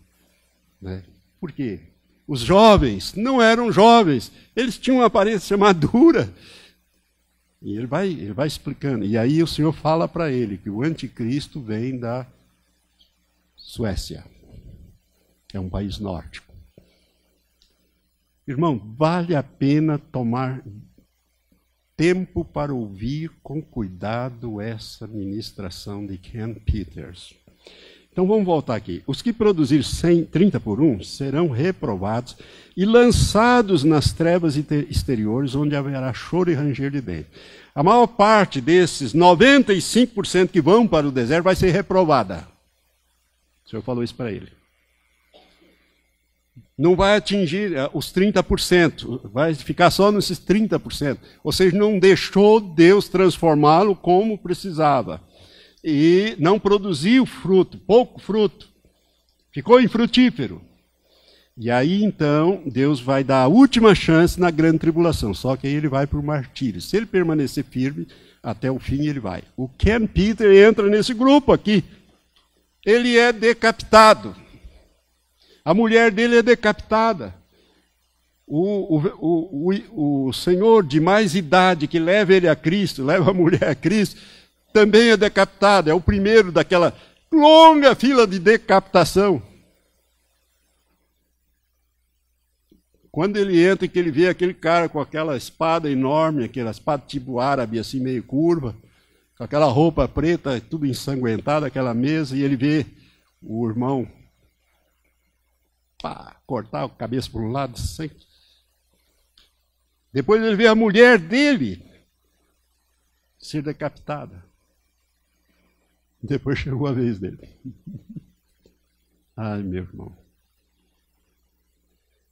Né? Por quê? Os jovens não eram jovens, eles tinham uma aparência madura. E ele vai, ele vai explicando. E aí o Senhor fala para ele que o anticristo vem da Suécia. É um país nórdico. Irmão, vale a pena tomar tempo para ouvir com cuidado essa ministração de Ken Peters. Então vamos voltar aqui. Os que produzir 100, 30 por 1 serão reprovados e lançados nas trevas exteriores, onde haverá choro e ranger de dentro. A maior parte desses 95% que vão para o deserto vai ser reprovada. O Senhor falou isso para ele. Não vai atingir eh, os 30%, vai ficar só nesses 30%. Ou seja, não deixou Deus transformá-lo como precisava e não produziu fruto, pouco fruto. Ficou infrutífero. E aí então Deus vai dar a última chance na grande tribulação, só que aí ele vai para o martírio. Se ele permanecer firme, até o fim ele vai. O Ken Peter entra nesse grupo aqui. Ele é decapitado. A mulher dele é decapitada. O, o, o, o, senhor de mais idade que leva ele a Cristo, leva a mulher a Cristo, também é decapitado, é o primeiro daquela longa fila de decapitação. Quando ele entra e que ele vê aquele cara com aquela espada enorme, aquela espada tipo árabe, assim meio curva, com aquela roupa preta, tudo ensanguentado, aquela mesa, e ele vê o irmão pá, cortar a cabeça por um lado, sem. Depois ele vê a mulher dele ser decapitada. Depois chegou a vez dele. Ai, meu irmão.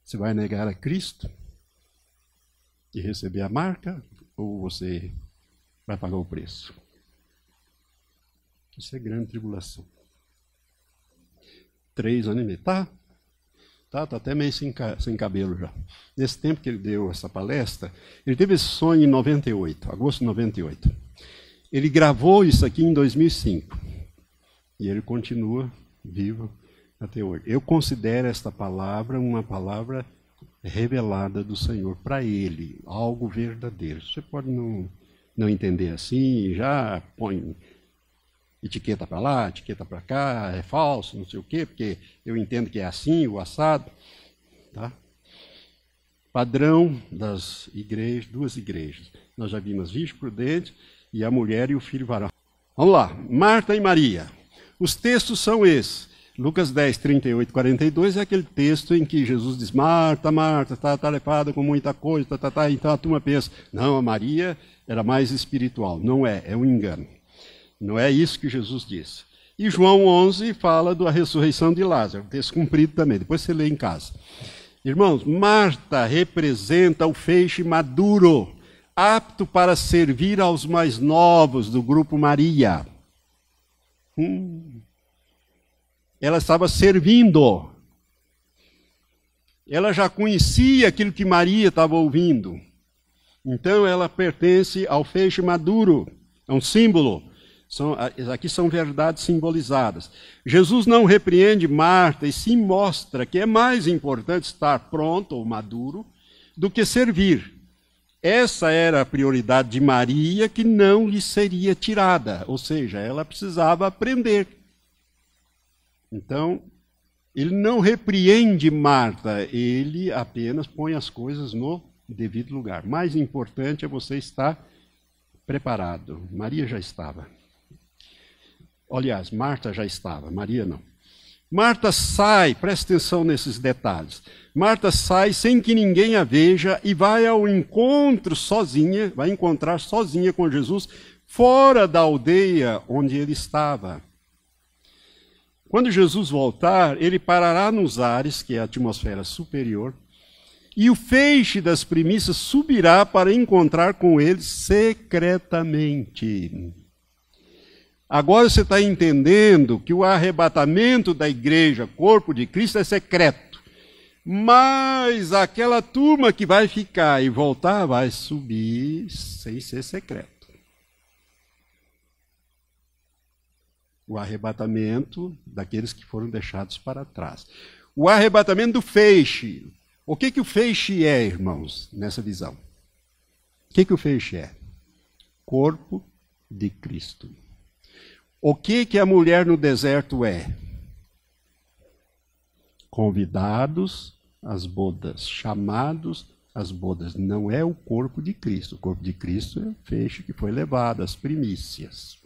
Você vai negar a Cristo e receber a marca, ou você vai pagar o preço? Isso é grande tribulação. Três anos e meio. Tá, tá, tá até meio sem, sem cabelo já. Nesse tempo que ele deu essa palestra, ele teve esse sonho em 98, agosto de 98. Ele gravou isso aqui em 2005. E ele continua vivo até hoje. Eu considero esta palavra uma palavra revelada do Senhor para ele, algo verdadeiro. Você pode não, não entender assim, já põe etiqueta para lá, etiqueta para cá, é falso, não sei o quê, porque eu entendo que é assim, o assado. Tá? Padrão das igrejas, duas igrejas. Nós já vimos Prudente e a mulher e o filho varão. Vamos lá, Marta e Maria. Os textos são esses. Lucas 10, 38, 42 é aquele texto em que Jesus diz: Marta, Marta, está atarefada com muita coisa, tá, tá, tá. então a turma pensa: não, a Maria era mais espiritual. Não é, é um engano. Não é isso que Jesus disse. E João 11 fala da ressurreição de Lázaro, texto cumprido também, depois você lê em casa. Irmãos, Marta representa o feixe maduro apto para servir aos mais novos do grupo Maria. Hum. Ela estava servindo. Ela já conhecia aquilo que Maria estava ouvindo. Então ela pertence ao feixe maduro, é um símbolo São, aqui são verdades simbolizadas. Jesus não repreende Marta e sim mostra que é mais importante estar pronto ou maduro do que servir. Essa era a prioridade de Maria que não lhe seria tirada, ou seja, ela precisava aprender. Então, ele não repreende Marta, ele apenas põe as coisas no devido lugar. Mais importante é você estar preparado. Maria já estava. Aliás, Marta já estava, Maria não. Marta sai, presta atenção nesses detalhes. Marta sai sem que ninguém a veja e vai ao encontro sozinha, vai encontrar sozinha com Jesus, fora da aldeia onde ele estava. Quando Jesus voltar, ele parará nos ares, que é a atmosfera superior, e o feixe das primícias subirá para encontrar com ele secretamente. Agora você está entendendo que o arrebatamento da igreja, corpo de Cristo, é secreto. Mas aquela turma que vai ficar e voltar vai subir sem ser secreto. O arrebatamento daqueles que foram deixados para trás. O arrebatamento do feixe. O que, que o feixe é, irmãos, nessa visão? O que, que o feixe é? Corpo de Cristo. O que que a mulher no deserto é? Convidados às bodas, chamados às bodas. Não é o corpo de Cristo. O corpo de Cristo é o feixe que foi levado, as primícias.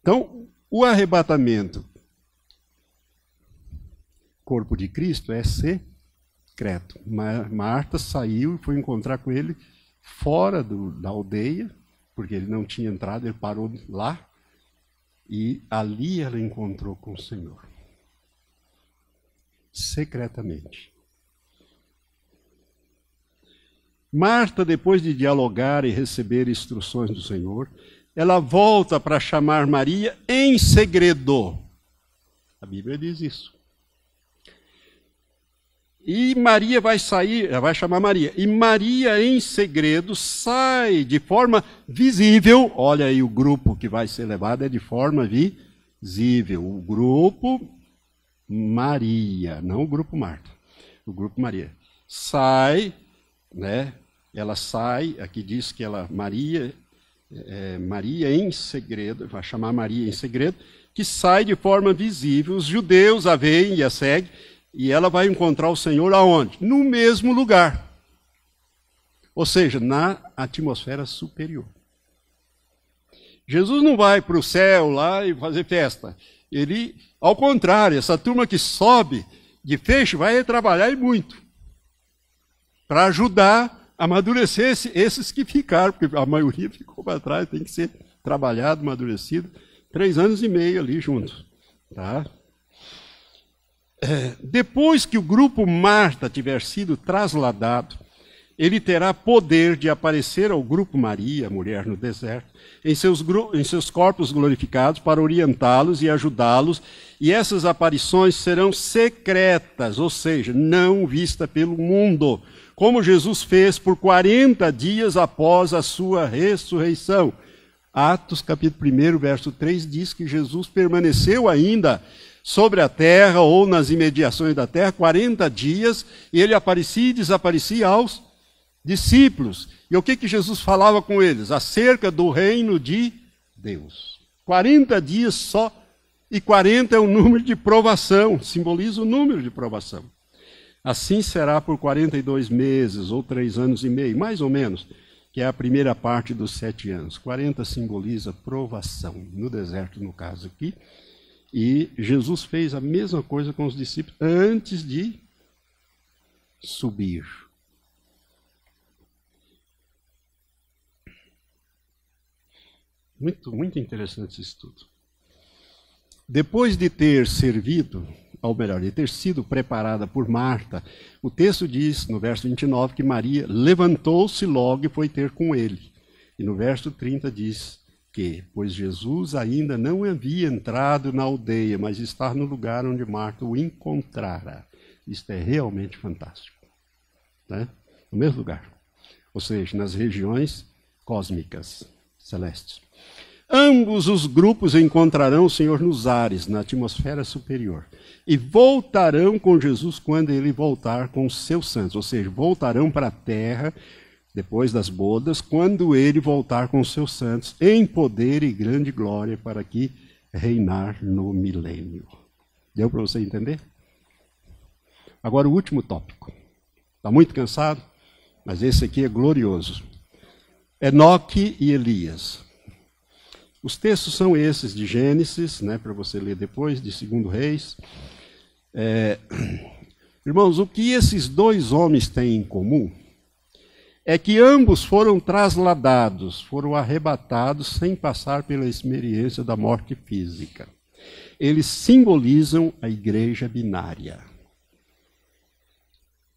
Então, o arrebatamento, corpo de Cristo, é secreto. Marta saiu e foi encontrar com ele fora do, da aldeia, porque ele não tinha entrado, ele parou lá e ali ela encontrou com o Senhor. Secretamente. Marta, depois de dialogar e receber instruções do Senhor, ela volta para chamar Maria em segredo. A Bíblia diz isso. E Maria vai sair, vai chamar Maria. E Maria, em segredo, sai de forma visível. Olha aí, o grupo que vai ser levado é de forma visível. O grupo Maria, não o grupo Marta. O grupo Maria. Sai, né? Ela sai, aqui diz que ela, Maria, é, Maria em segredo, vai chamar Maria em segredo, que sai de forma visível. Os judeus a veem e a seguem e ela vai encontrar o Senhor aonde? No mesmo lugar. Ou seja, na atmosfera superior. Jesus não vai para o céu lá e fazer festa. Ele, ao contrário, essa turma que sobe de fecho vai trabalhar e muito. Para ajudar a amadurecer esses que ficaram, porque a maioria ficou para trás, tem que ser trabalhado, amadurecido. Três anos e meio ali juntos. Tá? É, depois que o grupo Marta tiver sido trasladado, ele terá poder de aparecer ao grupo Maria, mulher no deserto, em seus, em seus corpos glorificados para orientá-los e ajudá-los, e essas aparições serão secretas, ou seja, não vistas pelo mundo, como Jesus fez por 40 dias após a sua ressurreição. Atos capítulo 1, verso 3 diz que Jesus permaneceu ainda sobre a terra ou nas imediações da terra 40 dias, e ele aparecia e desaparecia aos discípulos. E o que, que Jesus falava com eles? Acerca do reino de Deus. 40 dias só, e 40 é o número de provação, simboliza o número de provação. Assim será por 42 meses, ou três anos e meio, mais ou menos, que é a primeira parte dos sete anos. 40 simboliza provação, no deserto, no caso aqui, e Jesus fez a mesma coisa com os discípulos antes de subir. Muito, muito interessante esse estudo. Depois de ter servido, ou melhor, de ter sido preparada por Marta, o texto diz, no verso 29, que Maria levantou-se logo e foi ter com ele. E no verso 30 diz que, pois Jesus ainda não havia entrado na aldeia, mas está no lugar onde Marta o encontrara. Isto é realmente fantástico. Né? No mesmo lugar. Ou seja, nas regiões cósmicas, celestes. Ambos os grupos encontrarão o Senhor nos ares, na atmosfera superior. E voltarão com Jesus quando ele voltar com os seus santos. Ou seja, voltarão para a terra depois das bodas, quando ele voltar com os seus santos, em poder e grande glória, para que reinar no milênio. Deu para você entender? Agora o último tópico. Está muito cansado? Mas esse aqui é glorioso. Enoque e Elias. Os textos são esses de Gênesis, né, para você ler depois, de Segundo Reis. É... Irmãos, o que esses dois homens têm em comum é que ambos foram trasladados, foram arrebatados sem passar pela experiência da morte física. Eles simbolizam a igreja binária.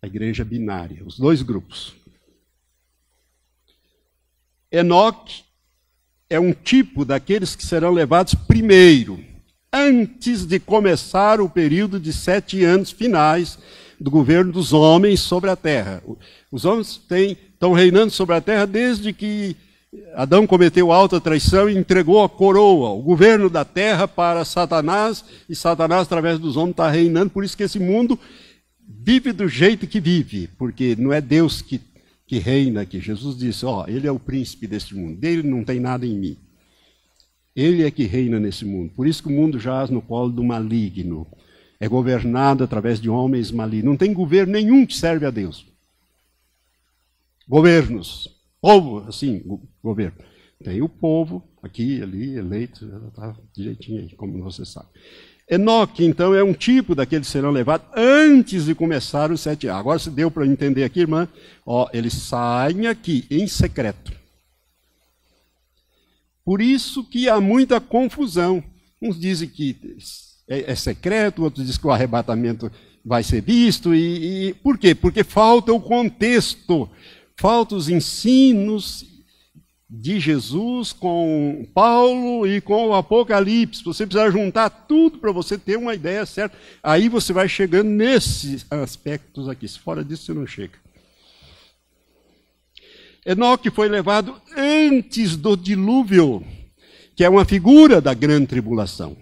A igreja binária, os dois grupos. Enoque é um tipo daqueles que serão levados primeiro, antes de começar o período de sete anos finais do governo dos homens sobre a terra. Os homens têm, estão reinando sobre a terra desde que Adão cometeu alta traição e entregou a coroa, o governo da terra para Satanás, e Satanás, através dos homens, está reinando. Por isso que esse mundo vive do jeito que vive, porque não é Deus que que reina aqui. Jesus disse: Ó, ele é o príncipe deste mundo, dele não tem nada em mim. Ele é que reina nesse mundo. Por isso que o mundo jaz no colo do maligno. É governado através de homens malignos. Não tem governo nenhum que serve a Deus. Governos. Povo, assim, governo. Tem o povo, aqui, ali, eleito, está direitinho aí, como você sabe. Enoque, então, é um tipo daqueles que serão levados antes de começar os sete anos. Agora, se deu para entender aqui, irmã, ó, eles saem aqui em secreto. Por isso que há muita confusão. Uns dizem que é, é secreto, outros dizem que o arrebatamento vai ser visto. E, e por quê? Porque falta o contexto, falta os ensinos de Jesus com Paulo e com o Apocalipse. Você precisa juntar tudo para você ter uma ideia certa. Aí você vai chegando nesses aspectos aqui. Se fora disso, você não chega. Enoque foi levado antes do dilúvio, que é uma figura da grande tribulação.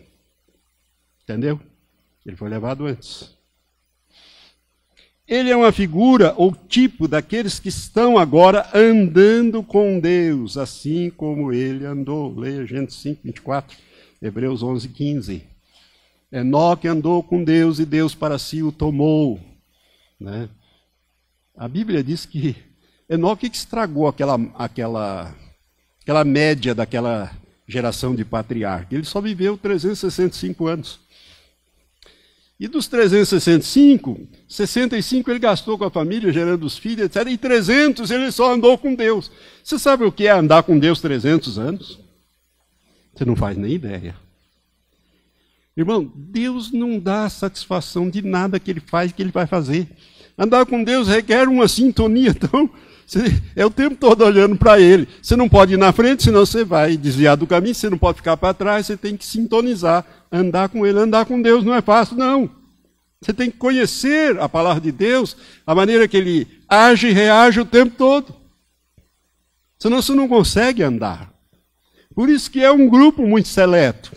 Entendeu? Ele foi levado antes. Ele é uma figura ou tipo daqueles que estão agora andando com Deus, assim como ele andou. Leia Gênesis 5, 24, Hebreus 11, 15. Enoque andou com Deus e Deus para si o tomou. Né? A Bíblia diz que Enoque que estragou aquela, aquela, aquela média daquela geração de patriarca. Ele só viveu 365 anos. E dos 365, 65 ele gastou com a família, gerando os filhos, etc. E 300 ele só andou com Deus. Você sabe o que é andar com Deus 300 anos? Você não faz nem ideia. Irmão, Deus não dá satisfação de nada que ele faz, que ele vai fazer. Andar com Deus requer uma sintonia, então, você é o tempo todo olhando para Ele. Você não pode ir na frente, senão você vai desviar do caminho, você não pode ficar para trás, você tem que sintonizar andar com Ele. Andar com Deus não é fácil, não. Você tem que conhecer a palavra de Deus, a maneira que Ele age e reage o tempo todo. Senão você não consegue andar. Por isso que é um grupo muito seleto.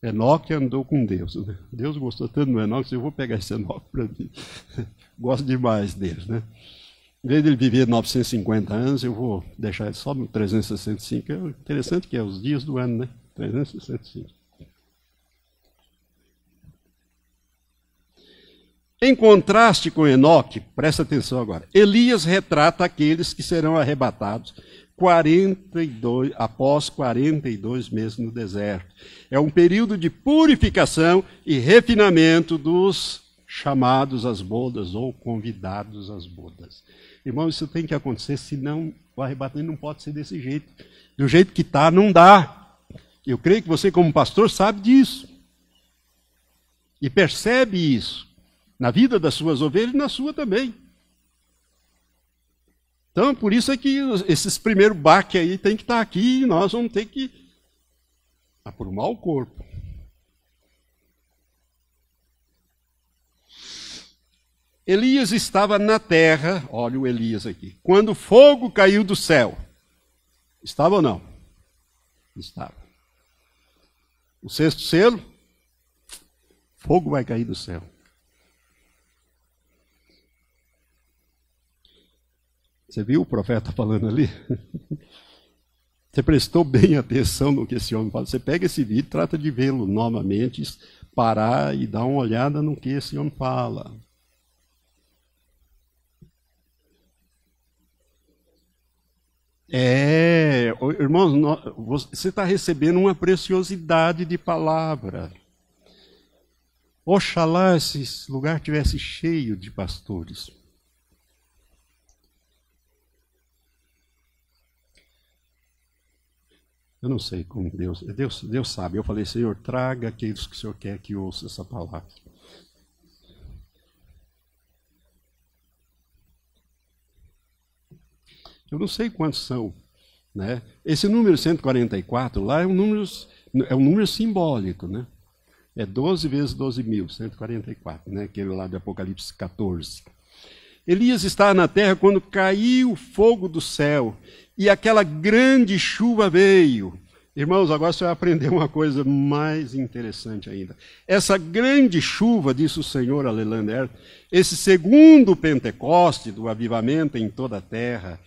Enoque andou com Deus. Né? Deus gostou tanto do Enoque, eu vou pegar esse Enoque para mim. Gosto demais dele. Né? Em vez de ele viver 950 anos, eu vou deixar ele só no 365. É interessante que é os dias do ano, né? 365. Em contraste com Enoque, presta atenção agora, Elias retrata aqueles que serão arrebatados 42, após 42 meses no deserto. É um período de purificação e refinamento dos chamados às bodas ou convidados às bodas. Irmão, isso tem que acontecer, senão o arrebatamento não pode ser desse jeito. Do jeito que está, não dá. Eu creio que você, como pastor, sabe disso. E percebe isso na vida das suas ovelhas e na sua também. Então, por isso é que esses primeiros baques aí tem que estar aqui e nós vamos ter que aprumar o corpo. Elias estava na terra, olha o Elias aqui, quando fogo caiu do céu. Estava ou não? Estava. O sexto selo, fogo vai cair do céu. Você viu o profeta falando ali? Você prestou bem atenção no que esse homem fala. Você pega esse vídeo, trata de vê-lo novamente, parar e dar uma olhada no que esse homem fala. É, irmãos, você está recebendo uma preciosidade de palavra. Oxalá esse lugar tivesse cheio de pastores. Eu não sei como Deus, Deus, Deus sabe. Eu falei, Senhor, traga aqueles que o Senhor quer que ouça essa palavra. Eu não sei quantos são. Né? Esse número 144 lá é um número, é um número simbólico. Né? É 12 vezes 12 mil, 144, né? aquele lá de Apocalipse 14. Elias estava na terra quando caiu o fogo do céu e aquela grande chuva veio. Irmãos, agora você vai aprender uma coisa mais interessante ainda. Essa grande chuva, disse o Senhor a Lelander, esse segundo Pentecoste do avivamento em toda a terra,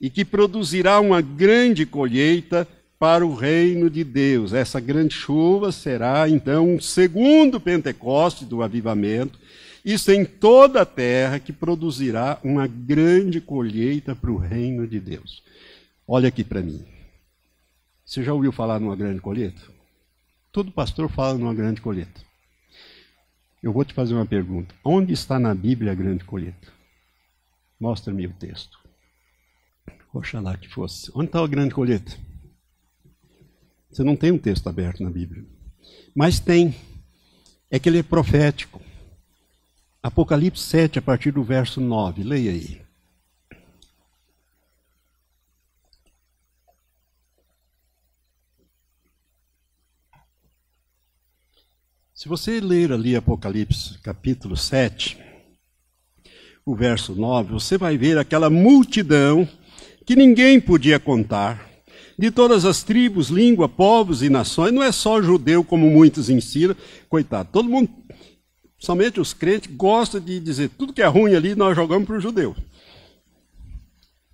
e que produzirá uma grande colheita para o reino de Deus. Essa grande chuva será, então, um segundo Pentecoste do avivamento, isso em toda a terra, que produzirá uma grande colheita para o reino de Deus. Olha aqui para mim. Você já ouviu falar numa grande colheita? Todo pastor fala numa grande colheita. Eu vou te fazer uma pergunta. Onde está na Bíblia a grande colheita? Mostra-me o texto. Oxalá que fosse. Onde está a grande colheita? Você não tem um texto aberto na Bíblia. Mas tem. É que ele é profético. Apocalipse 7, a partir do verso 9. Leia aí. Se você ler ali Apocalipse capítulo 7, o verso 9, você vai ver aquela multidão que ninguém podia contar, de todas as tribos, língua, povos e nações, não é só judeu como muitos ensinam, coitado, todo mundo, somente os crentes, gosta de dizer tudo que é ruim ali nós jogamos para o judeu.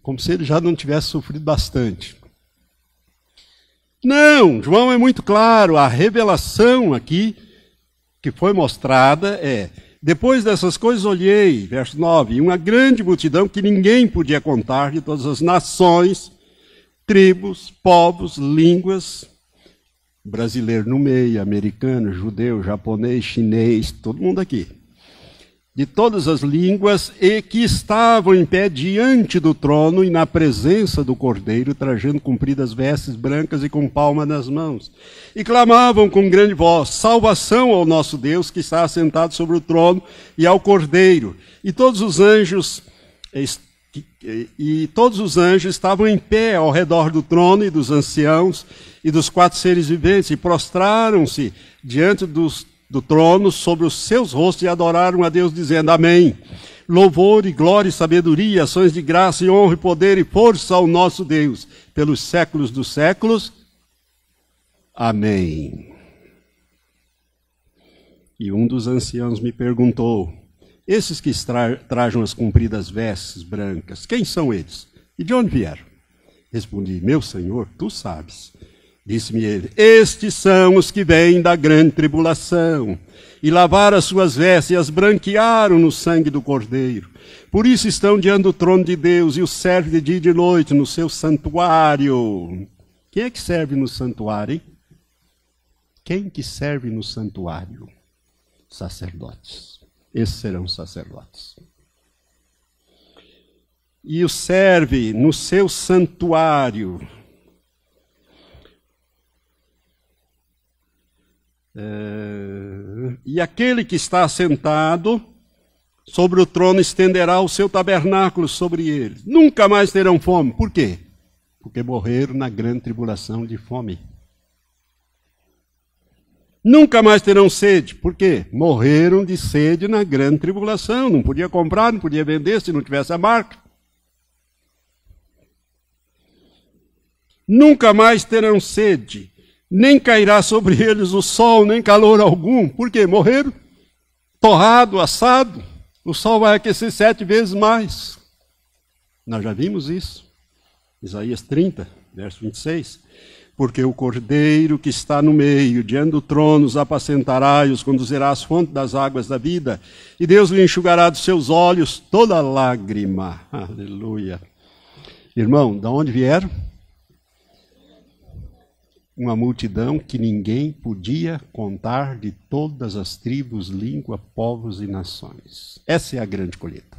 Como se ele já não tivesse sofrido bastante. Não, João é muito claro, a revelação aqui que foi mostrada é depois dessas coisas olhei, verso 9, uma grande multidão que ninguém podia contar de todas as nações, tribos, povos, línguas, brasileiro no meio, americano, judeu, japonês, chinês, todo mundo aqui de todas as línguas e que estavam em pé diante do trono e na presença do Cordeiro, trajando compridas vestes brancas e com palma nas mãos. E clamavam com grande voz: Salvação ao nosso Deus que está assentado sobre o trono e ao Cordeiro. E todos os anjos e todos os anjos estavam em pé ao redor do trono e dos anciãos e dos quatro seres viventes e prostraram-se diante dos do trono sobre os seus rostos e adoraram a Deus, dizendo: Amém. Louvor e glória e sabedoria, ações de graça e honra e poder e força ao nosso Deus, pelos séculos dos séculos. Amém. E um dos anciãos me perguntou: Esses que tra trajam as compridas vestes brancas, quem são eles? E de onde vieram? Respondi: Meu senhor, tu sabes. Disse-me ele: Estes são os que vêm da grande tribulação, e lavaram as suas vestes e as branquearam no sangue do Cordeiro. Por isso estão diante do trono de Deus e o servem de dia e de noite no seu santuário. Quem é que serve no santuário, hein? Quem que serve no santuário? Sacerdotes. Esses serão sacerdotes. E o serve no seu santuário É, e aquele que está sentado sobre o trono estenderá o seu tabernáculo sobre eles. Nunca mais terão fome. Por quê? Porque morreram na grande tribulação de fome. Nunca mais terão sede. Por quê? Morreram de sede na grande tribulação. Não podia comprar, não podia vender se não tivesse a marca. Nunca mais terão sede, nem cairá sobre eles o sol, nem calor algum. Por quê? Morreram? Torrado, assado. O sol vai aquecer sete vezes mais. Nós já vimos isso. Isaías 30, verso 26. Porque o cordeiro que está no meio, diante do trono, os apacentará e os conduzirá às fontes das águas da vida, e Deus lhe enxugará dos seus olhos toda lágrima. Aleluia. Irmão, de onde vieram? Uma multidão que ninguém podia contar de todas as tribos, língua, povos e nações. Essa é a grande colheita.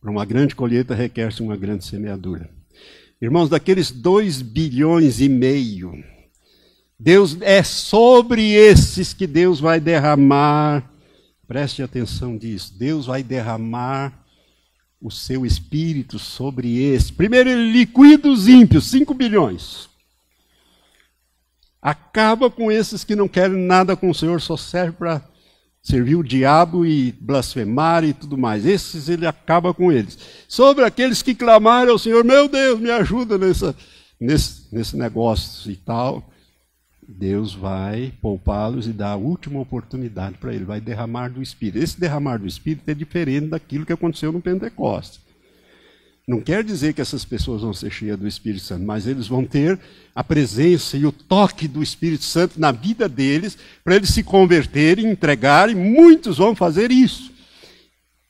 Para uma grande colheita requer-se uma grande semeadura. Irmãos, daqueles dois bilhões e meio, Deus é sobre esses que Deus vai derramar. Preste atenção disso. Deus vai derramar o seu espírito sobre esses. Primeiro ele liquida os ímpios, 5 bilhões. Acaba com esses que não querem nada com o Senhor, só serve para servir o diabo e blasfemar e tudo mais. Esses ele acaba com eles. Sobre aqueles que clamaram ao Senhor, meu Deus, me ajuda nessa, nesse, nesse negócio e tal. Deus vai poupá-los e dar a última oportunidade para ele, vai derramar do Espírito. Esse derramar do Espírito é diferente daquilo que aconteceu no Pentecostes. Não quer dizer que essas pessoas vão ser cheias do Espírito Santo, mas eles vão ter a presença e o toque do Espírito Santo na vida deles, para eles se converterem, entregarem. Muitos vão fazer isso.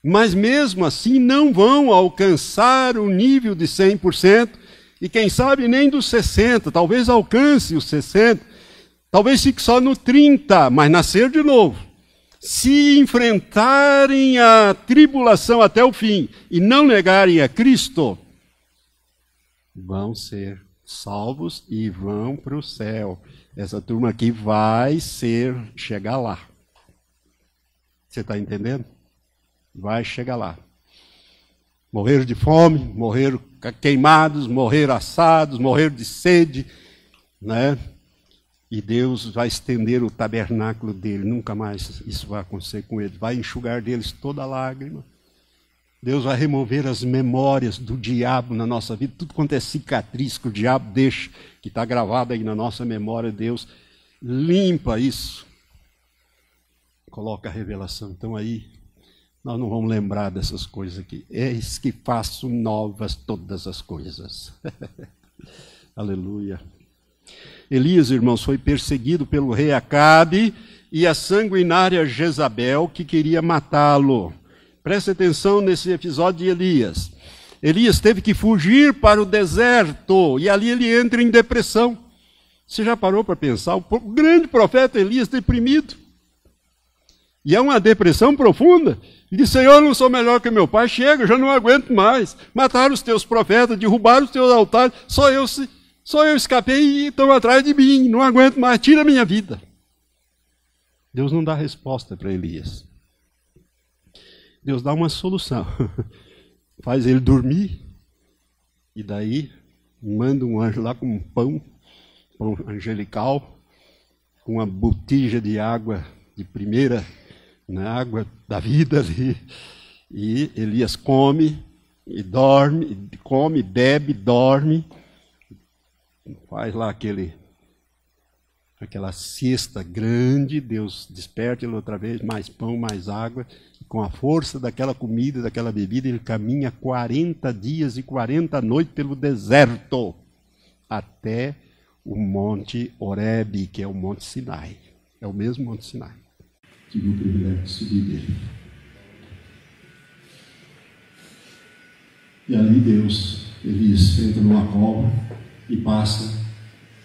Mas mesmo assim não vão alcançar o nível de 100%, e quem sabe nem dos 60%, talvez alcance os 60%, talvez fique só no 30%, mas nascer de novo se enfrentarem a tribulação até o fim e não negarem a Cristo, vão ser salvos e vão para o céu. Essa turma aqui vai ser, chegar lá. Você está entendendo? Vai chegar lá. Morreram de fome, morreram queimados, morreram assados, morreram de sede, né? E Deus vai estender o tabernáculo dele, nunca mais isso vai acontecer com ele. Vai enxugar deles toda lágrima. Deus vai remover as memórias do diabo na nossa vida, tudo quanto é cicatriz que o diabo deixa, que está gravado aí na nossa memória, Deus limpa isso. Coloca a revelação. Então aí, nós não vamos lembrar dessas coisas aqui. Eis que faço novas todas as coisas. Aleluia. Elias, irmãos, foi perseguido pelo rei Acabe e a sanguinária Jezabel que queria matá-lo. Preste atenção nesse episódio de Elias. Elias teve que fugir para o deserto e ali ele entra em depressão. Você já parou para pensar? O grande profeta Elias deprimido. E é uma depressão profunda. Ele diz: Senhor, não sou melhor que meu pai, chega, já não aguento mais. Mataram os teus profetas, derrubaram os teus altares, só eu se só eu escapei e estão atrás de mim, não aguento mais, tira a minha vida. Deus não dá resposta para Elias. Deus dá uma solução. Faz ele dormir e daí manda um anjo lá com um pão, pão angelical, com uma botija de água de primeira, na né, água da vida ali. E Elias come e dorme, come, bebe, dorme faz lá aquele aquela cesta grande, Deus desperta ele outra vez, mais pão, mais água, e com a força daquela comida, daquela bebida, ele caminha 40 dias e 40 noites pelo deserto, até o Monte Horebe, que é o Monte Sinai. É o mesmo Monte Sinai. Tive o privilégio de subir dele. E ali Deus, ele entra numa cova, e passa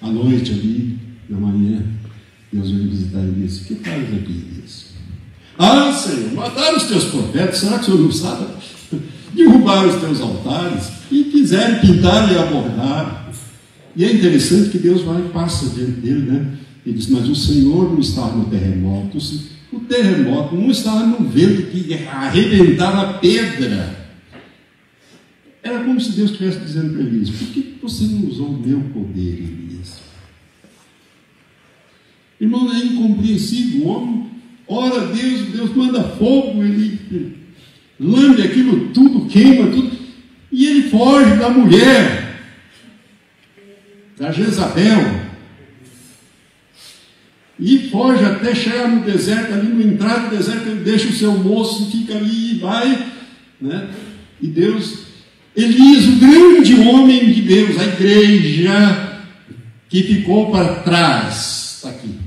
a noite ali, na manhã, Deus vem visitar e Que faz aqui, Elias? Ah, Senhor, mataram os teus profetas, será que o Senhor não sabe? Derrubaram os teus altares e quiserem pintar e abordar. E é interessante que Deus vai e passa diante dele, né? Ele diz: Mas o Senhor não estava no terremoto. O terremoto não estava no vento que arrebentava a pedra. Era como se Deus estivesse dizendo para Elias: por que você não usou o meu poder, Elias? Irmão, é incompreensível. O homem ora Deus, Deus manda fogo, ele lambe aquilo tudo, queima tudo. E ele foge da mulher, da Jezabel, e foge até chegar no deserto, ali no entrar do deserto, ele deixa o seu moço, fica ali e vai, né? E Deus, Elias, o grande homem de Deus, a igreja que ficou para trás, está aqui,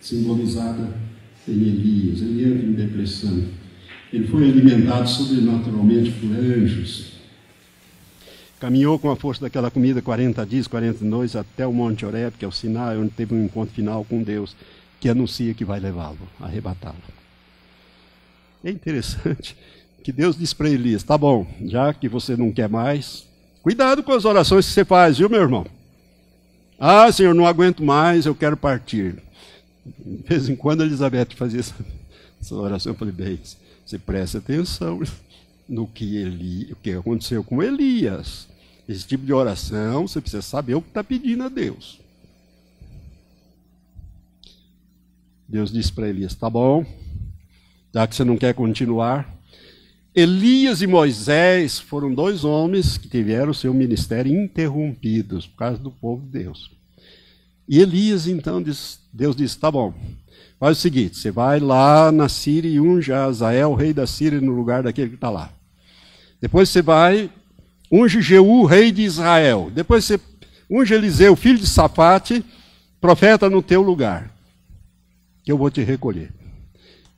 simbolizada em Elias. Ele entra em depressão. Ele foi alimentado sobrenaturalmente por anjos. Caminhou com a força daquela comida 40 dias, 40 noites até o Monte Oreb, que é o Sinai, onde teve um encontro final com Deus, que anuncia que vai levá-lo, arrebatá-lo. É interessante que Deus diz para Elias: tá bom, já que você não quer mais, cuidado com as orações que você faz, viu, meu irmão? Ah, Senhor, não aguento mais, eu quero partir. De vez em quando a Elizabeth fazia essa, essa oração, eu falei: bem, você presta atenção no que, Eli, o que aconteceu com Elias. Esse tipo de oração, você precisa saber o que está pedindo a Deus. Deus disse para Elias: tá bom, já que você não quer continuar. Elias e Moisés foram dois homens que tiveram seu ministério interrompidos por causa do povo de Deus. E Elias, então, diz, Deus disse: tá bom, faz o seguinte: você vai lá na Síria e unge Azael, rei da Síria, no lugar daquele que está lá. Depois você vai, unge Jeú, rei de Israel. Depois você unge Eliseu, filho de Safate, profeta no teu lugar, que eu vou te recolher.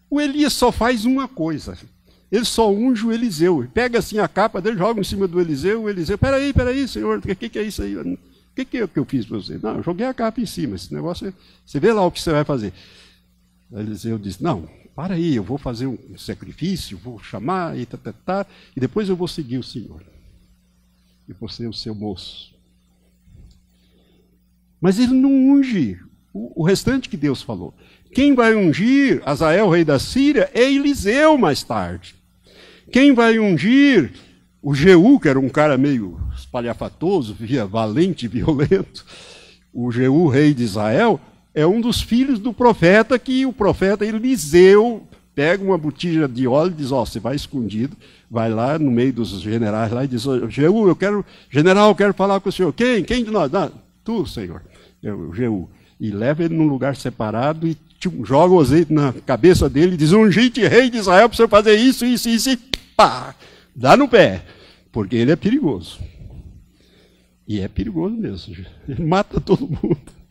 O Elias só faz uma coisa. Ele só unge o Eliseu. Pega assim a capa dele, joga em cima do Eliseu, o Eliseu, peraí, peraí, senhor, o que, que é isso aí? O que, que é que eu fiz para você? Não, eu joguei a capa em cima. Esse negócio, você vê lá o que você vai fazer. O Eliseu diz, não, para aí, eu vou fazer um sacrifício, vou chamar e tá, tá, tá, e depois eu vou seguir o Senhor. E vou ser o seu moço. Mas ele não unge o, o restante que Deus falou. Quem vai ungir Azael, rei da Síria, é Eliseu mais tarde. Quem vai ungir o Jeú, que era um cara meio espalhafatoso, via valente e violento, o Jeú, rei de Israel, é um dos filhos do profeta que o profeta Eliseu pega uma botija de óleo e diz, ó, oh, você vai escondido, vai lá no meio dos generais lá e diz, oh, Jeú, eu quero, general, eu quero falar com o senhor. Quem? Quem de nós? Não, tu, senhor, eu, Jeú. E leva ele num lugar separado e joga o azeite na cabeça dele e diz, ungite rei de Israel para senhor fazer isso, isso, isso, pá, dá no pé, porque ele é perigoso. E é perigoso mesmo, ele mata todo mundo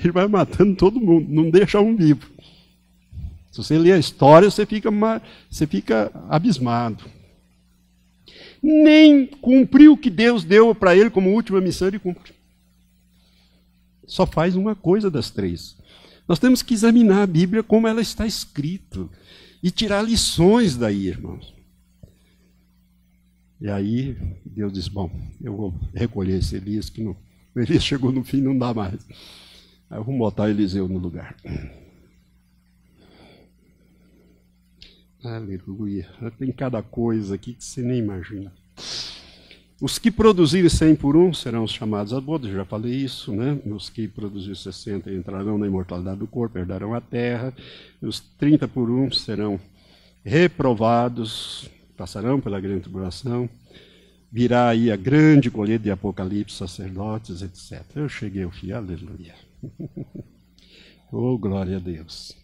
ele vai matando todo mundo, não deixa um vivo. Se você lê a história, você fica, você fica abismado. Nem cumpriu o que Deus deu para ele como última missão, ele cumpre. Só faz uma coisa das três. Nós temos que examinar a Bíblia como ela está escrita e tirar lições daí, irmãos. E aí Deus diz: Bom, eu vou recolher esse Elias, que não, o Elias chegou no fim, não dá mais. Aí vamos botar Eliseu no lugar. Aleluia. Tem cada coisa aqui que você nem imagina. Os que produzirem 100 por um serão chamados a boda, já falei isso, né? Os que produzirem 60 entrarão na imortalidade do corpo, herdarão a terra. Os 30 por um serão reprovados, passarão pela grande tribulação. Virá aí a grande colheita de Apocalipse, sacerdotes, etc. Eu cheguei ao fim, aleluia. oh, glória a Deus.